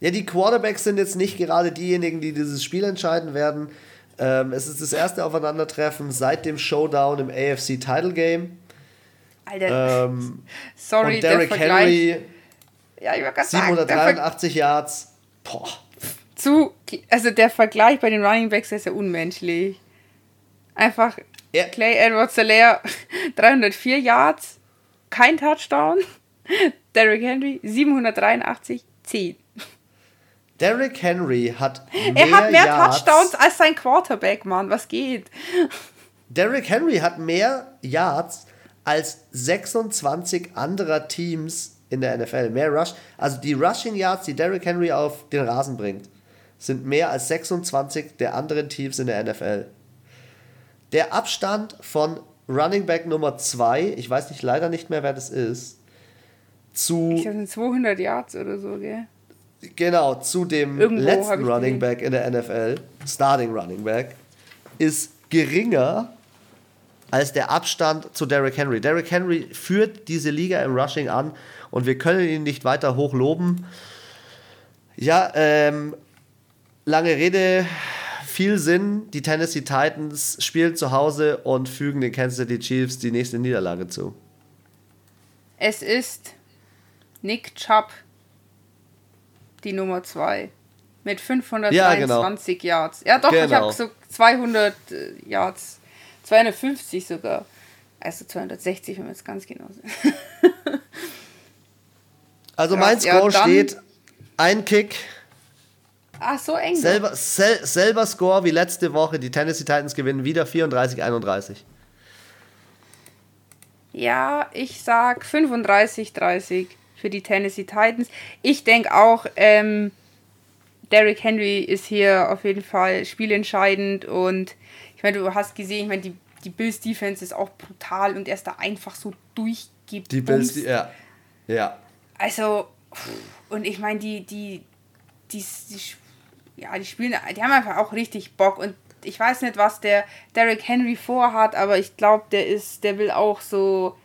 Ja, die Quarterbacks sind jetzt nicht gerade diejenigen, die dieses Spiel entscheiden werden. Ähm, es ist das erste Aufeinandertreffen seit dem Showdown im AFC Title Game. Alter, ähm, sorry, und Derrick Henry, ja, ich 783 sagen, Yards. Boah zu, also der Vergleich bei den Running Backs ist ja unmenschlich. Einfach ja. Clay Edwards Selaire 304 Yards, kein Touchdown. Derrick Henry 783, 10. Derrick Henry hat mehr Er hat mehr Yards. Touchdowns als sein Quarterback, Mann. Was geht? Derrick Henry hat mehr Yards als 26 anderer Teams in der NFL. Mehr Rush. Also die Rushing Yards, die Derrick Henry auf den Rasen bringt, sind mehr als 26 der anderen Teams in der NFL. Der Abstand von Running Back Nummer 2, ich weiß nicht leider nicht mehr, wer das ist, zu. Ich glaube, 200 Yards oder so, gell? Genau, zu dem Irgendwo letzten Running Back in der NFL, Starting Running Back, ist geringer als der Abstand zu Derrick Henry. Derrick Henry führt diese Liga im Rushing an und wir können ihn nicht weiter hoch loben. Ja, ähm, lange Rede, viel Sinn. Die Tennessee Titans spielen zu Hause und fügen den Kansas City Chiefs die nächste Niederlage zu. Es ist Nick Chubb, die Nummer 2. Mit 523 ja, genau. Yards. Ja, doch, genau. ich habe so 200 äh, Yards. 250 sogar. Also 260, wenn wir jetzt ganz genau sind. also mein Score ja, steht ein Kick, Ach, so eng. Selber, sel, selber Score wie letzte Woche. Die Tennessee Titans gewinnen wieder 34-31. Ja, ich sag 35-30 für die Tennessee Titans. Ich denke auch, ähm, Derrick Henry ist hier auf jeden Fall spielentscheidend und ich meine, du hast gesehen, ich meine, die, die Bills Defense ist auch brutal und er ist da einfach so durchgebt. Die Bills, ja. Ja. Also, und ich meine, die, die, die, die ja, die spielen, die haben einfach auch richtig Bock und ich weiß nicht, was der Derrick Henry vorhat, aber ich glaube, der ist, der will auch so,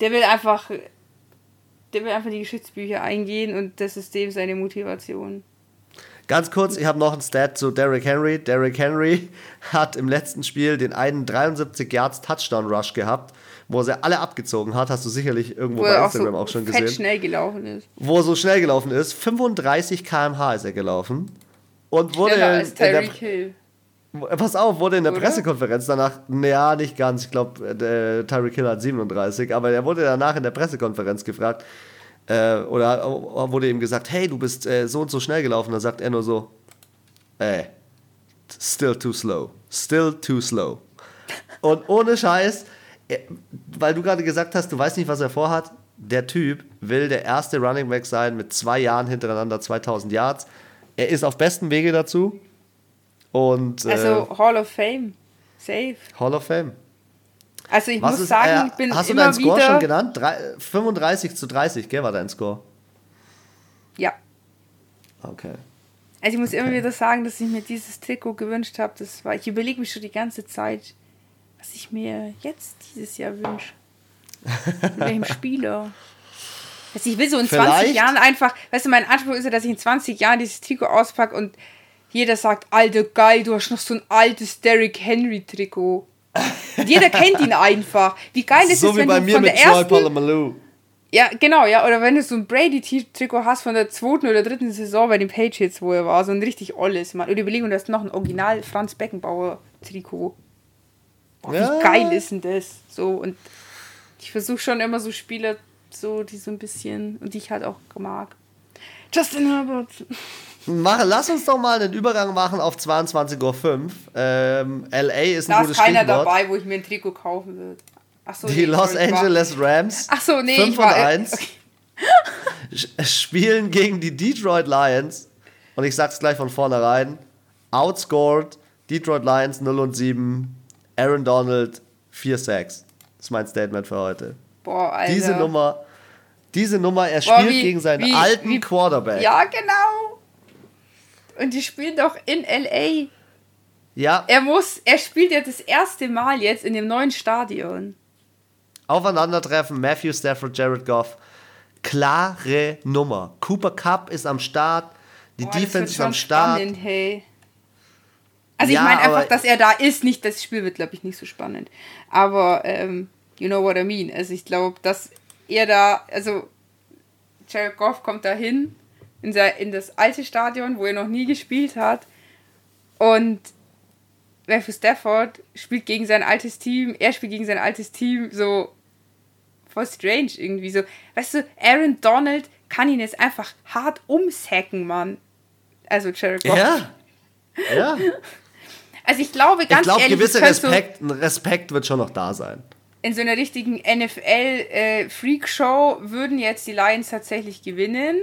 der will einfach, der will einfach die Geschichtsbücher eingehen und das ist dem seine Motivation. Ganz kurz, ich habe noch ein Stat zu Derrick Henry. Derrick Henry hat im letzten Spiel den einen 73 Yards Touchdown Rush gehabt, wo er sie alle abgezogen hat. Hast du sicherlich irgendwo wo bei Instagram auch, so auch schon gesehen. Wo schnell gelaufen ist. Wo er so schnell gelaufen ist. 35 km/h ist er gelaufen. Und wurde Schneller als Tyreek Hill. Pass auf, wurde in der Oder? Pressekonferenz danach, naja, nicht ganz, ich glaube, Tyreek Hill hat 37, aber er wurde danach in der Pressekonferenz gefragt, äh, oder wurde ihm gesagt, hey, du bist äh, so und so schnell gelaufen. Da sagt er nur so, ey, still too slow. Still too slow. Und ohne Scheiß, äh, weil du gerade gesagt hast, du weißt nicht, was er vorhat. Der Typ will der erste Running Back sein mit zwei Jahren hintereinander 2000 Yards. Er ist auf bestem Wege dazu. Und, äh, also Hall of Fame. Safe. Hall of Fame. Also ich Was muss ist, sagen, äh, ich bin Hast du deinen Score schon genannt? Drei, 35 zu 30, gell, war dein Score? Ja. Okay. Also ich muss okay. immer wieder sagen, dass ich mir dieses Trikot gewünscht habe. Das war, ich überlege mich schon die ganze Zeit, was ich mir jetzt dieses Jahr wünsche. Mit welchem Spieler? Also ich will so in Vielleicht. 20 Jahren einfach, weißt du, mein Anspruch ist ja, dass ich in 20 Jahren dieses Trikot auspacke und jeder sagt, alter geil, du hast noch so ein altes Derrick Henry Trikot. jeder kennt ihn einfach. Wie geil ist so es, wenn du von der ersten... Ja, genau, ja. Oder wenn du so ein Brady-Trikot hast von der zweiten oder dritten Saison bei den Patriots, wo er war, so ein richtig olles, Mann. Oder überlegen, du hast noch ein Original Franz Beckenbauer-Trikot. Boah, ja. Wie geil ist denn das? So, und ich versuche schon immer so Spieler, so, die so ein bisschen, und die ich halt auch mag. Justin Herbert. Mach, lass uns doch mal einen Übergang machen auf 22.05 Uhr. Ähm, LA ist ein da gutes ist keiner Stichwort. dabei, wo ich mir ein Trikot kaufen würde. So, die nee, Los Angeles war... Rams. Ach so, nee, 5 ich war... 1 okay. spielen gegen die Detroit Lions. Und ich sag's gleich von vornherein. Outscored Detroit Lions 0 und 7. Aaron Donald 4 Sacks. Das ist mein Statement für heute. Boah, Alter. Diese Nummer, diese Nummer, er spielt Boah, wie, gegen seinen wie, alten wie, Quarterback. Ja, genau. Und die spielen doch in LA. Ja. Er muss, er spielt ja das erste Mal jetzt in dem neuen Stadion. Aufeinandertreffen, Matthew Stafford, Jared Goff. Klare Nummer. Cooper Cup ist am Start. Die Boah, Defense ist am Start. Spannend, hey. Also ja, ich meine einfach, dass er da ist, nicht, das Spiel wird, glaube ich, nicht so spannend. Aber, ähm, you know what I mean. Also ich glaube, dass er da, also Jared Goff kommt da hin in, in das alte Stadion, wo er noch nie gespielt hat. Und Matthew Stafford spielt gegen sein altes Team, er spielt gegen sein altes Team, so voll strange irgendwie so. Weißt du, Aaron Donald kann ihn jetzt einfach hart umsacken, Mann. Also Jared Goff. Ja. Ja. Also ich glaube ganz ich glaub, ehrlich, gewisser Respekt, so Respekt wird schon noch da sein. In so einer richtigen NFL-Freak-Show äh, würden jetzt die Lions tatsächlich gewinnen,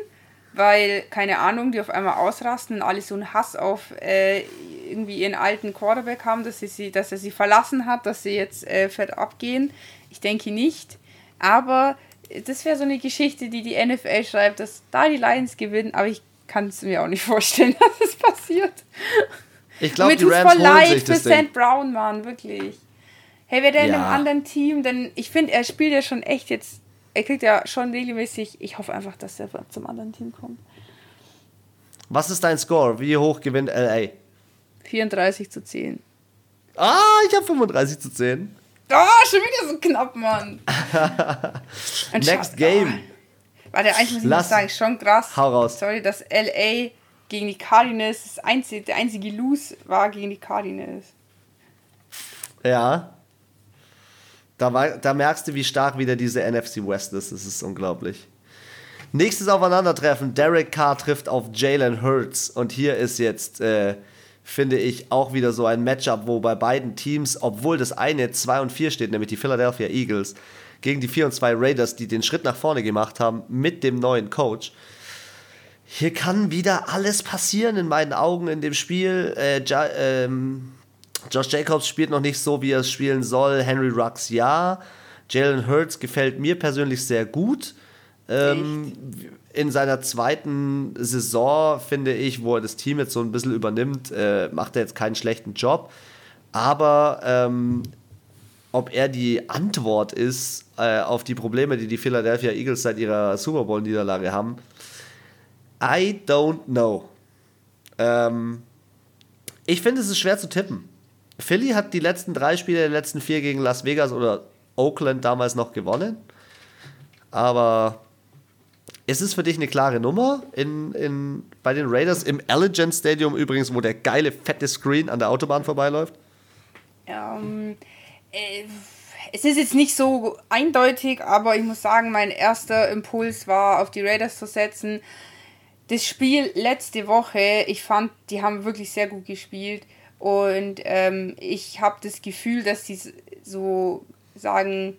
weil, keine Ahnung, die auf einmal ausrasten und alle so einen Hass auf äh, irgendwie ihren alten Quarterback haben, dass, sie, dass er sie verlassen hat, dass sie jetzt äh, fett abgehen. Ich denke nicht. Aber das wäre so eine Geschichte, die die NFL schreibt, dass da die Lions gewinnen, aber ich kann es mir auch nicht vorstellen, dass es passiert. Ich glaube, die Rams voll leid sich für St. Brown, Mann, wirklich. Hey, wäre der ja. in einem anderen Team, denn ich finde, er spielt ja schon echt jetzt, er kriegt ja schon regelmäßig, ich hoffe einfach, dass er zum anderen Team kommt. Was ist dein Score? Wie hoch gewinnt LA? 34 zu 10. Ah, ich habe 35 zu 10. Ah, oh, schon wieder so knapp, Mann. Next Game. Oh. Warte, eigentlich muss ich Lass, sagen, schon krass. Hau raus. Sorry, dass LA gegen die Cardinals das einzige, der einzige Lose war gegen die Cardinals. Ja. Da, war, da merkst du, wie stark wieder diese NFC West ist. Das ist unglaublich. Nächstes Aufeinandertreffen. Derek Carr trifft auf Jalen Hurts. Und hier ist jetzt, äh, finde ich, auch wieder so ein Matchup, wo bei beiden Teams, obwohl das eine 2 und 4 steht, nämlich die Philadelphia Eagles, gegen die 4 und 2 Raiders, die den Schritt nach vorne gemacht haben mit dem neuen Coach, hier kann wieder alles passieren in meinen Augen in dem Spiel. Äh, ähm, Josh Jacobs spielt noch nicht so, wie er es spielen soll. Henry Rux ja. Jalen Hurts gefällt mir persönlich sehr gut. Ähm, in seiner zweiten Saison, finde ich, wo er das Team jetzt so ein bisschen übernimmt, äh, macht er jetzt keinen schlechten Job. Aber ähm, ob er die Antwort ist äh, auf die Probleme, die die Philadelphia Eagles seit ihrer Super Bowl-Niederlage haben, I don't know. Ähm, ich finde, es ist schwer zu tippen. Philly hat die letzten drei Spiele der letzten vier gegen Las Vegas oder Oakland damals noch gewonnen. Aber ist es für dich eine klare Nummer in, in, bei den Raiders im Allegiant Stadium übrigens, wo der geile fette Screen an der Autobahn vorbeiläuft? Ähm, äh, es ist jetzt nicht so eindeutig, aber ich muss sagen, mein erster Impuls war, auf die Raiders zu setzen das Spiel letzte Woche, ich fand, die haben wirklich sehr gut gespielt. Und ähm, ich habe das Gefühl, dass die so sagen,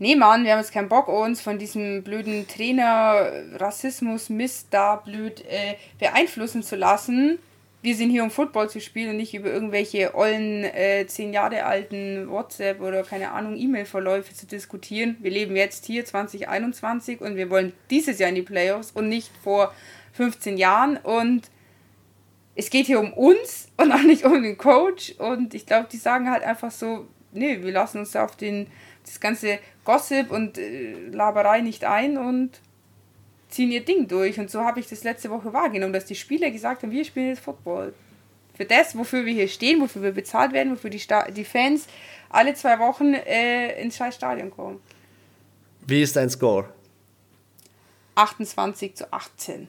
nee Mann, wir haben jetzt keinen Bock, uns von diesem blöden Trainer Rassismus Mist da blöd äh, beeinflussen zu lassen. Wir sind hier, um Football zu spielen und nicht über irgendwelche ollen, äh, zehn Jahre alten WhatsApp oder keine Ahnung, E-Mail-Verläufe zu diskutieren. Wir leben jetzt hier 2021 und wir wollen dieses Jahr in die Playoffs und nicht vor 15 Jahren. Und es geht hier um uns und auch nicht um den Coach. Und ich glaube, die sagen halt einfach so, nee, wir lassen uns auf den, das ganze Gossip und äh, Laberei nicht ein und ziehen ihr Ding durch. Und so habe ich das letzte Woche wahrgenommen, dass die Spieler gesagt haben, wir spielen jetzt Football. Für das, wofür wir hier stehen, wofür wir bezahlt werden, wofür die, Sta die Fans alle zwei Wochen äh, ins scheiß Stadion kommen. Wie ist dein Score? 28 zu 18.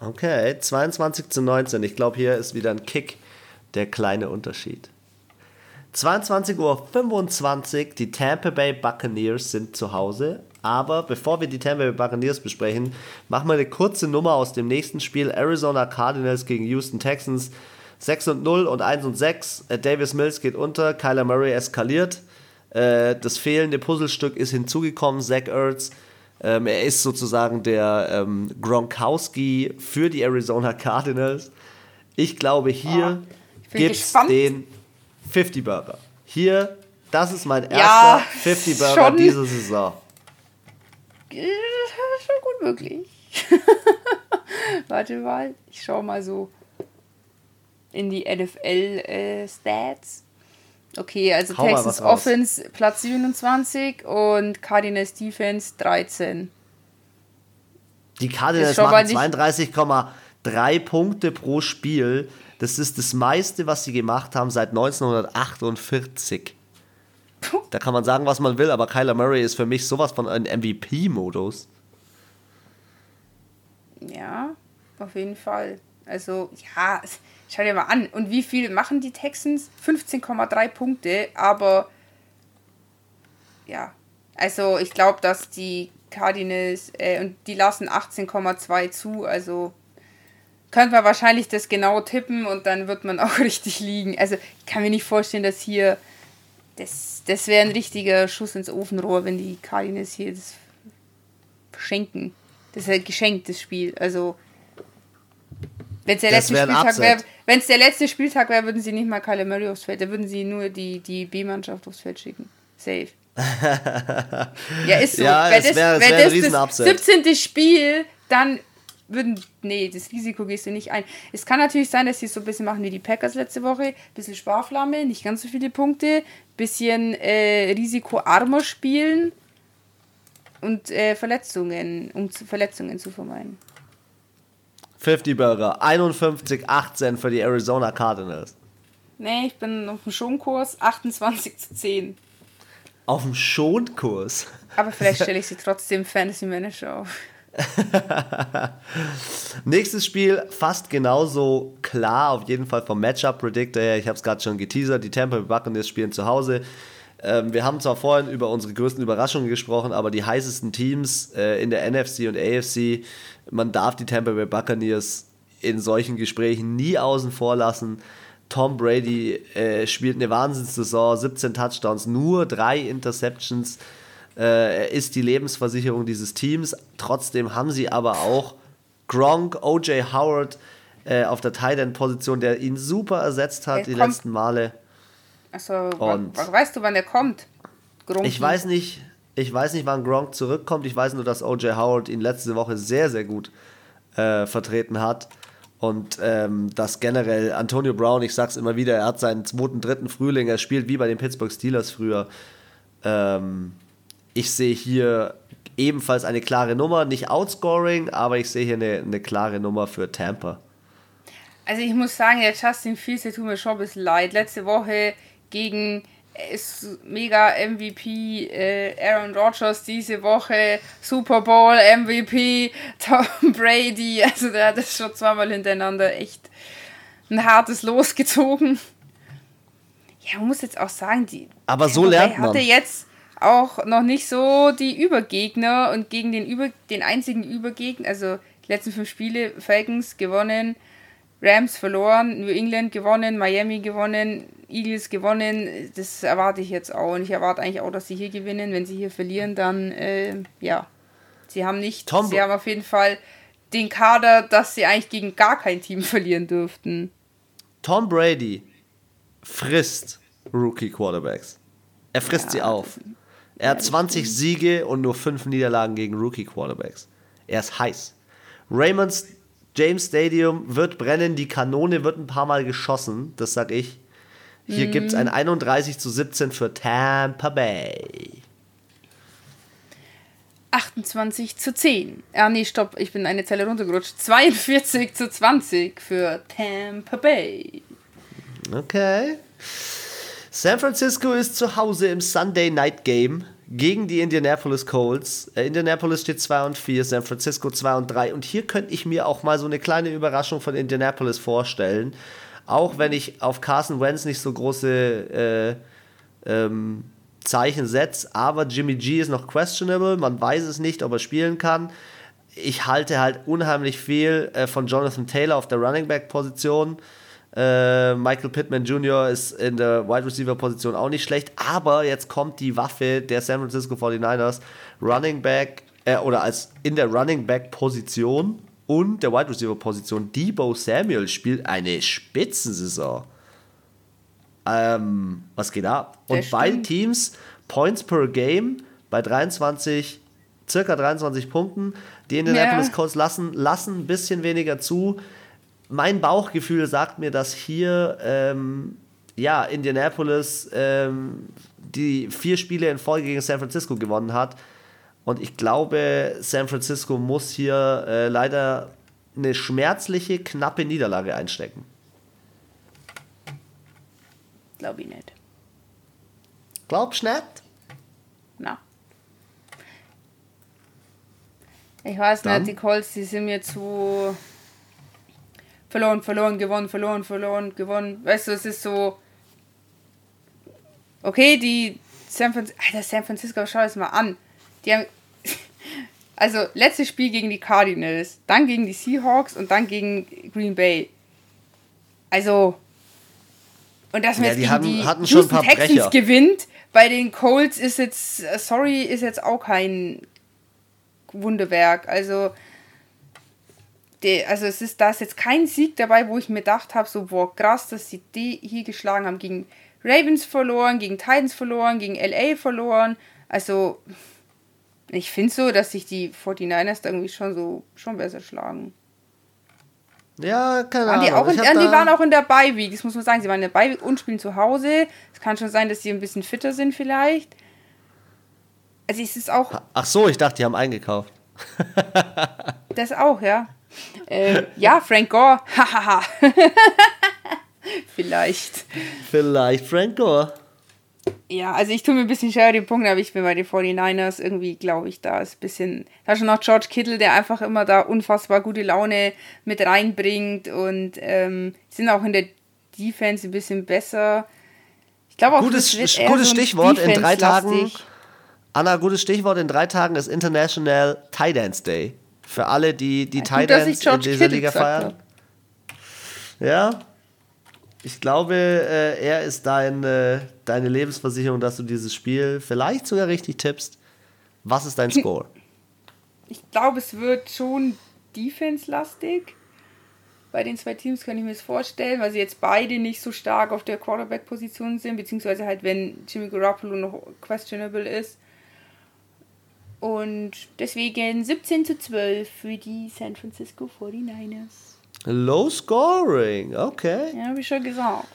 Okay, 22 zu 19. Ich glaube, hier ist wieder ein Kick der kleine Unterschied. 22.25 Uhr, die Tampa Bay Buccaneers sind zu Hause. Aber bevor wir die Tampa Bay Buccaneers besprechen, machen wir eine kurze Nummer aus dem nächsten Spiel. Arizona Cardinals gegen Houston Texans. 6 und 0 und 1 und 6. Äh, Davis Mills geht unter, Kyler Murray eskaliert. Äh, das fehlende Puzzlestück ist hinzugekommen, Zach Ertz. Ähm, er ist sozusagen der ähm, Gronkowski für die Arizona Cardinals. Ich glaube, hier oh, gibt es den 50 Burger. Hier, das ist mein erster ja, 50 Burger schon, diese Saison. Schon gut möglich. Warte mal, ich schau mal so in die NFL-Stats. Äh, okay, also Hau Texas Offense Platz 27 und Cardinals Defense 13. Die Cardinals machen 32,3 Punkte pro Spiel. Das ist das meiste, was sie gemacht haben seit 1948. Da kann man sagen, was man will, aber Kyler Murray ist für mich sowas von einem MVP-Modus. Ja, auf jeden Fall. Also, ja, schau dir mal an. Und wie viel machen die Texans? 15,3 Punkte, aber ja, also ich glaube, dass die Cardinals äh, und die lassen 18,2 zu, also könnte man wahrscheinlich das genau tippen und dann wird man auch richtig liegen. Also ich kann mir nicht vorstellen, dass hier das, das wäre ein richtiger Schuss ins Ofenrohr, wenn die Cardinals hier das verschenken. Das ist halt geschenkt, das Spiel. Also wenn es der, letzte Spieltag wäre, wenn es der letzte Spieltag wäre, würden sie nicht mal Kyle Murray aufs Feld, da würden sie nur die, die B-Mannschaft aufs Feld schicken. Safe. ja, ist so. Ja, wenn das, wär, wenn das, das 17. Spiel, dann würden, nee, das Risiko gehst du nicht ein. Es kann natürlich sein, dass sie es so ein bisschen machen wie die Packers letzte Woche. Ein bisschen Sparflamme, nicht ganz so viele Punkte, bisschen äh, risikoarmer spielen und äh, Verletzungen, um zu, Verletzungen zu vermeiden. 50 Burger, 51, 18 für die Arizona Cardinals. Nee, ich bin auf dem Schonkurs, 28 zu 10. Auf dem Schonkurs? Aber vielleicht stelle ich sie trotzdem Fantasy Manager auf. Nächstes Spiel fast genauso klar, auf jeden Fall vom Matchup Predictor her. Ich habe es gerade schon geteasert. Die Tampa Bay Buccaneers spielen zu Hause. Ähm, wir haben zwar vorhin über unsere größten Überraschungen gesprochen, aber die heißesten Teams äh, in der NFC und AFC, man darf die Tampa Bay Buccaneers in solchen Gesprächen nie außen vor lassen. Tom Brady äh, spielt eine Wahnsinnssaison, 17 Touchdowns, nur drei Interceptions. Äh, er ist die Lebensversicherung dieses Teams. Trotzdem haben sie aber auch Gronk, OJ Howard äh, auf der Tight End Position, der ihn super ersetzt hat die letzten Male. Achso, weißt du, wann er kommt? Gronk ich weiß nicht, ich weiß nicht, wann Gronk zurückkommt. Ich weiß nur, dass OJ Howard ihn letzte Woche sehr, sehr gut äh, vertreten hat. Und ähm, dass generell Antonio Brown, ich sag's immer wieder, er hat seinen zweiten, dritten Frühling, er spielt wie bei den Pittsburgh Steelers früher. Ähm, ich sehe hier ebenfalls eine klare Nummer, nicht Outscoring, aber ich sehe hier eine, eine klare Nummer für Tampa. Also ich muss sagen, der Justin Fields, der tut mir schon ein bisschen leid. Letzte Woche gegen ist mega MVP äh, Aaron Rodgers diese Woche, Super Bowl MVP Tom Brady. Also der hat das schon zweimal hintereinander echt ein hartes losgezogen. Ja, man muss jetzt auch sagen, die aber so lernt man. hatte jetzt auch noch nicht so die Übergegner und gegen den, Über den einzigen Übergegner, also die letzten fünf Spiele, Falcons gewonnen, Rams verloren, New England gewonnen, Miami gewonnen, Eagles gewonnen. Das erwarte ich jetzt auch. Und ich erwarte eigentlich auch, dass sie hier gewinnen. Wenn sie hier verlieren, dann äh, ja. Sie haben nicht, Tom sie haben auf jeden Fall den Kader, dass sie eigentlich gegen gar kein Team verlieren dürften. Tom Brady frisst Rookie Quarterbacks. Er frisst ja, sie auf. Er hat 20 Siege und nur 5 Niederlagen gegen Rookie Quarterbacks. Er ist heiß. Raymond's James Stadium wird brennen, die Kanone wird ein paar Mal geschossen, das sag ich. Hier mm. gibt es ein 31 zu 17 für Tampa Bay. 28 zu 10. Ah, nee, stopp, ich bin eine Zelle runtergerutscht. 42 zu 20 für Tampa Bay. Okay. San Francisco ist zu Hause im Sunday Night Game gegen die Indianapolis Colts. Äh, Indianapolis steht 2 und 4, San Francisco 2 und 3. Und hier könnte ich mir auch mal so eine kleine Überraschung von Indianapolis vorstellen. Auch wenn ich auf Carson Wentz nicht so große äh, ähm, Zeichen setze. Aber Jimmy G ist noch questionable. Man weiß es nicht, ob er spielen kann. Ich halte halt unheimlich viel äh, von Jonathan Taylor auf der Running Back Position. Äh, Michael Pittman Jr. ist in der Wide Receiver Position auch nicht schlecht, aber jetzt kommt die Waffe der San Francisco 49ers, Running Back, äh, oder als in der Running Back Position und der Wide Receiver Position. Debo Samuel spielt eine Spitzensaison. Ähm, was geht ab? Und beide Teams Points per Game bei 23, circa 23 Punkten. Die Indianapolis ja. Colts lassen, lassen ein bisschen weniger zu mein Bauchgefühl sagt mir, dass hier ähm, ja, Indianapolis ähm, die vier Spiele in Folge gegen San Francisco gewonnen hat. Und ich glaube, San Francisco muss hier äh, leider eine schmerzliche, knappe Niederlage einstecken. Glaube ich nicht. Glaubst du nicht? Na. Ich weiß Dann. nicht, die Colts, die sind mir zu verloren, verloren, gewonnen, verloren, verloren, gewonnen. Weißt du, es ist so. Okay, die San Francisco. Alter, San Francisco, schau es mal an. Die haben. Also, letztes Spiel gegen die Cardinals, dann gegen die Seahawks und dann gegen Green Bay. Also. Und dass man ja, jetzt gegen die hatten schon Houston Texans Brecher. gewinnt, bei den Colts ist jetzt, sorry, ist jetzt auch kein Wunderwerk. Also, die, also es ist da ist jetzt kein Sieg dabei, wo ich mir gedacht habe, so boah, krass, dass sie die hier geschlagen haben. Gegen Ravens verloren, gegen Titans verloren, gegen LA verloren. Also ich finde so, dass sich die 49ers da irgendwie schon so schon besser schlagen. Ja, keine Ahnung. Die, auch in, die waren auch in der Beiweek, das muss man sagen. Sie waren in der Beiweek und spielen zu Hause. Es kann schon sein, dass sie ein bisschen fitter sind vielleicht. Also es ist auch... Ach so, ich dachte, die haben eingekauft. das auch, ja. Äh, ja, Frank Gore. Hahaha. Vielleicht. Vielleicht Frank Gore. Ja, also ich tue mir ein bisschen schwer den Punkt, aber ich bin bei den 49ers irgendwie, glaube ich, da ist ein bisschen. Da ist schon noch George Kittle, der einfach immer da unfassbar gute Laune mit reinbringt und ähm, sind auch in der Defense ein bisschen besser. Ich glaube auch, gutes, gutes so Stichwort in drei Tagen. Anna, gutes Stichwort in drei Tagen ist International Tie Dance Day. Für alle, die die Titans in dieser Liga feiern. Ja. Ich glaube, äh, er ist dein, äh, deine Lebensversicherung, dass du dieses Spiel vielleicht sogar richtig tippst. Was ist dein Score? Ich glaube, es wird schon defense-lastig. Bei den zwei Teams kann ich mir das vorstellen, weil sie jetzt beide nicht so stark auf der Quarterback-Position sind, beziehungsweise halt, wenn Jimmy Garoppolo noch questionable ist. Und deswegen 17 zu 12 für die San Francisco 49ers. Low scoring, okay. Ja, ich schon gesagt.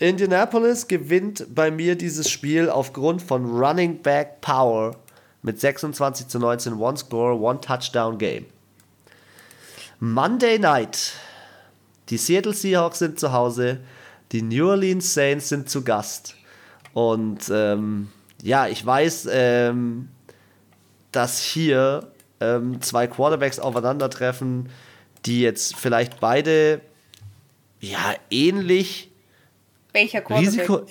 Indianapolis gewinnt bei mir dieses Spiel aufgrund von Running Back Power mit 26 zu 19, One Score, One Touchdown Game. Monday Night. Die Seattle Seahawks sind zu Hause, die New Orleans Saints sind zu Gast. Und ähm, ja, ich weiß, ähm, dass hier ähm, zwei Quarterbacks aufeinandertreffen, die jetzt vielleicht beide ja ähnlich welcher Quarterback? Risiko,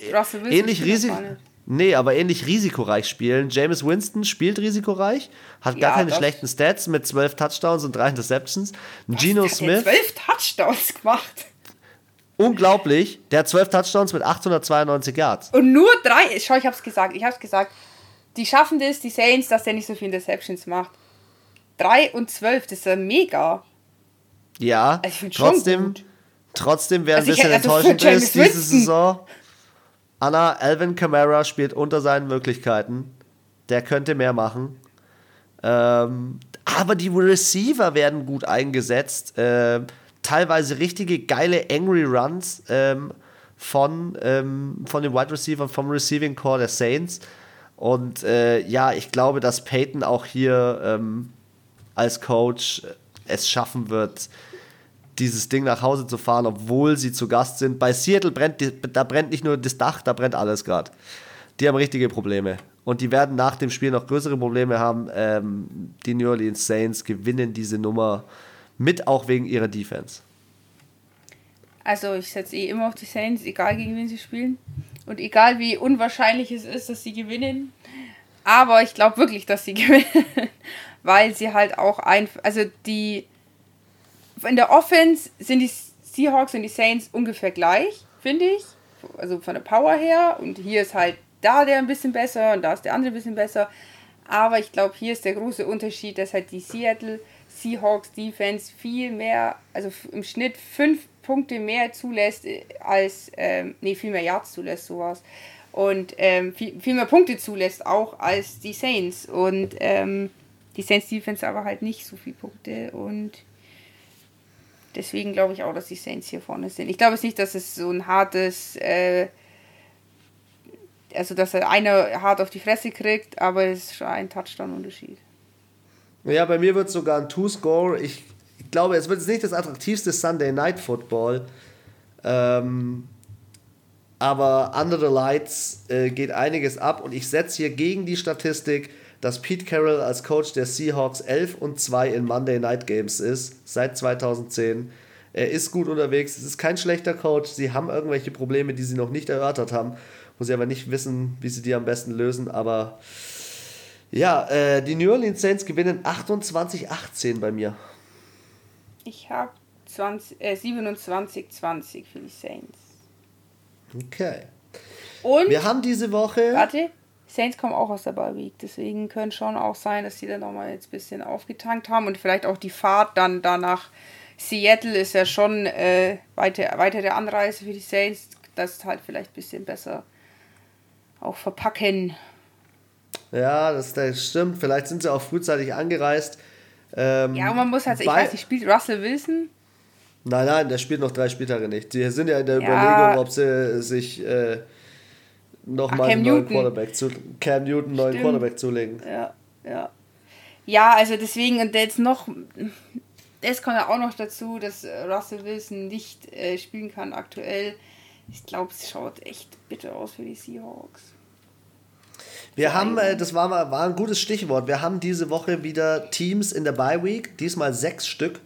ähnlich Risiko. Nee, aber ähnlich risikoreich spielen. James Winston spielt risikoreich, hat gar Ja, keine das- schlechten Stats mit 12 Touchdowns und 3 Interceptions. Geno Der hat Smith, zwölf Touchdowns gemacht. unglaublich, der hat 12 Touchdowns mit 892 Yards. Und nur drei. Schau, ich hab's gesagt. Ich hab's gesagt. Die schaffen das, die Saints, dass der nicht so viele Interceptions macht. Drei und zwölf, das ist ja mega. Ja, Also trotzdem, trotzdem, wer ein Also bisschen also enttäuschend ist diese. Saison, Anna, Alvin Kamara spielt unter seinen Möglichkeiten. Der könnte mehr machen. Ähm, aber die Receiver werden gut eingesetzt. Ähm, teilweise richtige geile Angry Runs ähm, von, ähm, von den Wide Receivers, vom Receiving Core der Saints. Und äh, ja, ich glaube, dass Peyton auch hier ähm, als Coach es schaffen wird, dieses Ding nach Hause zu fahren, obwohl sie zu Gast sind. Bei Seattle brennt, die- da brennt nicht nur das Dach, da brennt alles gerade. Die haben richtige Probleme. Und die werden nach dem Spiel noch größere Probleme haben. Ähm, die New Orleans Saints gewinnen diese Nummer mit, auch wegen ihrer Defense. Also ich setze eh immer auf die Saints, egal gegen wen sie spielen. Und egal wie unwahrscheinlich es ist, dass sie gewinnen. Aber ich glaube wirklich, dass sie gewinnen. Weil sie halt auch einfach. Also die. In der Offense sind die Seahawks und die Saints ungefähr gleich, finde ich. Also von der Power her. Und hier ist halt da der ein bisschen besser und da ist der andere ein bisschen besser. Aber ich glaube, hier ist der große Unterschied, dass halt die Seattle Seahawks Defense viel mehr, also im Schnitt fünf Punkte mehr zulässt äh, als, ähm, nee, viel mehr Yards zulässt, sowas. Und ähm, viel, viel mehr Punkte zulässt auch als die Saints. Und ähm, die Saints Defense aber halt nicht so viele Punkte. Und deswegen glaube ich auch, dass die Saints hier vorne sind. Ich glaube es nicht, dass es so ein hartes, äh, also dass er einer hart auf die Fresse kriegt, aber es ist schon ein Touchdown-Unterschied. Ja, bei mir wird es sogar ein Two-Score. Ich, ich glaube, es wird jetzt nicht das attraktivste Sunday Night Football. Ähm, aber under the lights äh, geht einiges ab und ich setze hier gegen die Statistik, dass Pete Carroll als Coach der Seahawks 11 und 2 in Monday Night Games ist, seit 2010. Er ist gut unterwegs, es ist kein schlechter Coach, sie haben irgendwelche Probleme, die sie noch nicht erörtert haben, wo sie aber nicht wissen, wie sie die am besten lösen, aber ja, äh, die New Orleans Saints gewinnen 28-18 bei mir. Ich habe äh, 27-20 für die Saints. Okay. Und, Wir haben diese Woche. warte, Saints kommen auch aus der Bye Week, deswegen könnte schon auch sein, dass sie dann nochmal jetzt ein bisschen aufgetankt haben und vielleicht auch die Fahrt dann danach. Seattle ist ja schon äh, weiter, weitere Anreise für die Saints, das halt vielleicht ein bisschen besser auch verpacken. Ja, das, das stimmt. Vielleicht sind sie auch frühzeitig angereist. Ähm, Ja, und man muss halt, ich weiß nicht, spielt Russell Wilson? Nein, nein, der spielt noch drei Spieltage nicht. Die sind ja in der Ja. Überlegung, ob sie sich äh, nochmal Cam einen neuen Newton. Quarterback zu Cam Newton einen neuen Stimmt. Quarterback zulegen. Ja, ja. Ja, also deswegen, und jetzt noch, es kommt ja auch noch dazu, dass Russell Wilson nicht äh, spielen kann aktuell. Ich glaube, es schaut echt bitter aus für die Seahawks. Wir haben, äh, das war, mal, war ein gutes Stichwort, wir haben diese Woche wieder Teams in der Bye Week, diesmal sechs Stück.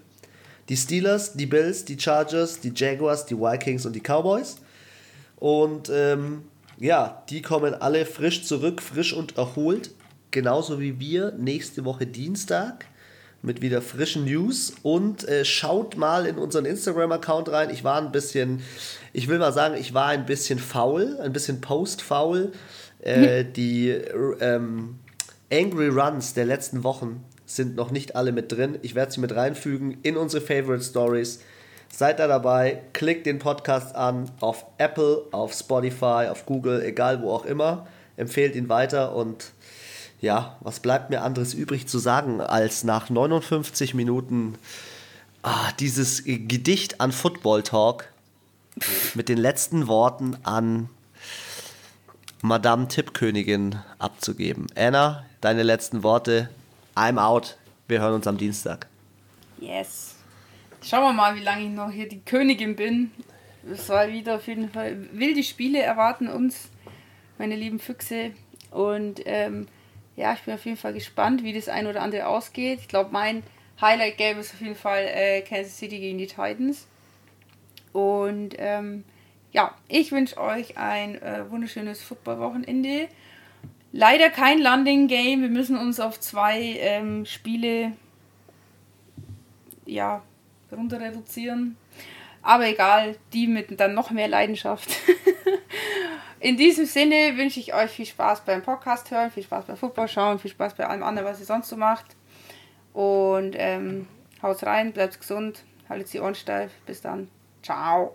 Die Steelers, die Bills, die Chargers, die Jaguars, die Vikings und die Cowboys. Und ähm, ja, die kommen alle frisch zurück, frisch und erholt. Genauso wie wir nächste Woche Dienstag mit wieder frischen News. Und äh, schaut mal in unseren Instagram-Account rein. Ich war ein bisschen, ich will mal sagen, ich war ein bisschen faul, ein bisschen post-faul. Äh, die ähm, Angry Runs der letzten Wochen sind noch nicht alle mit drin. Ich werde sie mit reinfügen in unsere Favorite Stories. Seid da dabei, klickt den Podcast an auf Apple, auf Spotify, auf Google, egal wo auch immer. Empfehlt ihn weiter und ja, was bleibt mir anderes übrig zu sagen, als nach 59 Minuten ah, dieses Gedicht an Football Talk mit den letzten Worten an Madame Tippkönigin abzugeben. Anna, deine letzten Worte. I'm out. Wir hören uns am Dienstag. Yes. Schauen wir mal, wie lange ich noch hier die Königin bin. Es war wieder auf jeden Fall wilde Spiele erwarten uns, meine lieben Füchse. Und ähm, ja, ich bin auf jeden Fall gespannt, wie das ein oder andere ausgeht. Ich glaube, mein Highlight-Game ist auf jeden Fall äh, Kansas City gegen die Titans. Und ähm, ja, ich wünsche euch ein äh, wunderschönes Footballwochenende. Leider kein Landing Game. Wir müssen uns auf zwei ähm, Spiele ja, runter reduzieren. Aber egal, die mit dann noch mehr Leidenschaft. In diesem Sinne wünsche ich euch viel Spaß beim Podcast hören, viel Spaß beim Football schauen, viel Spaß bei allem anderen, was ihr sonst so macht. Und ähm, haut rein, bleibt gesund, haltet die Ohren steif. Bis dann. Ciao.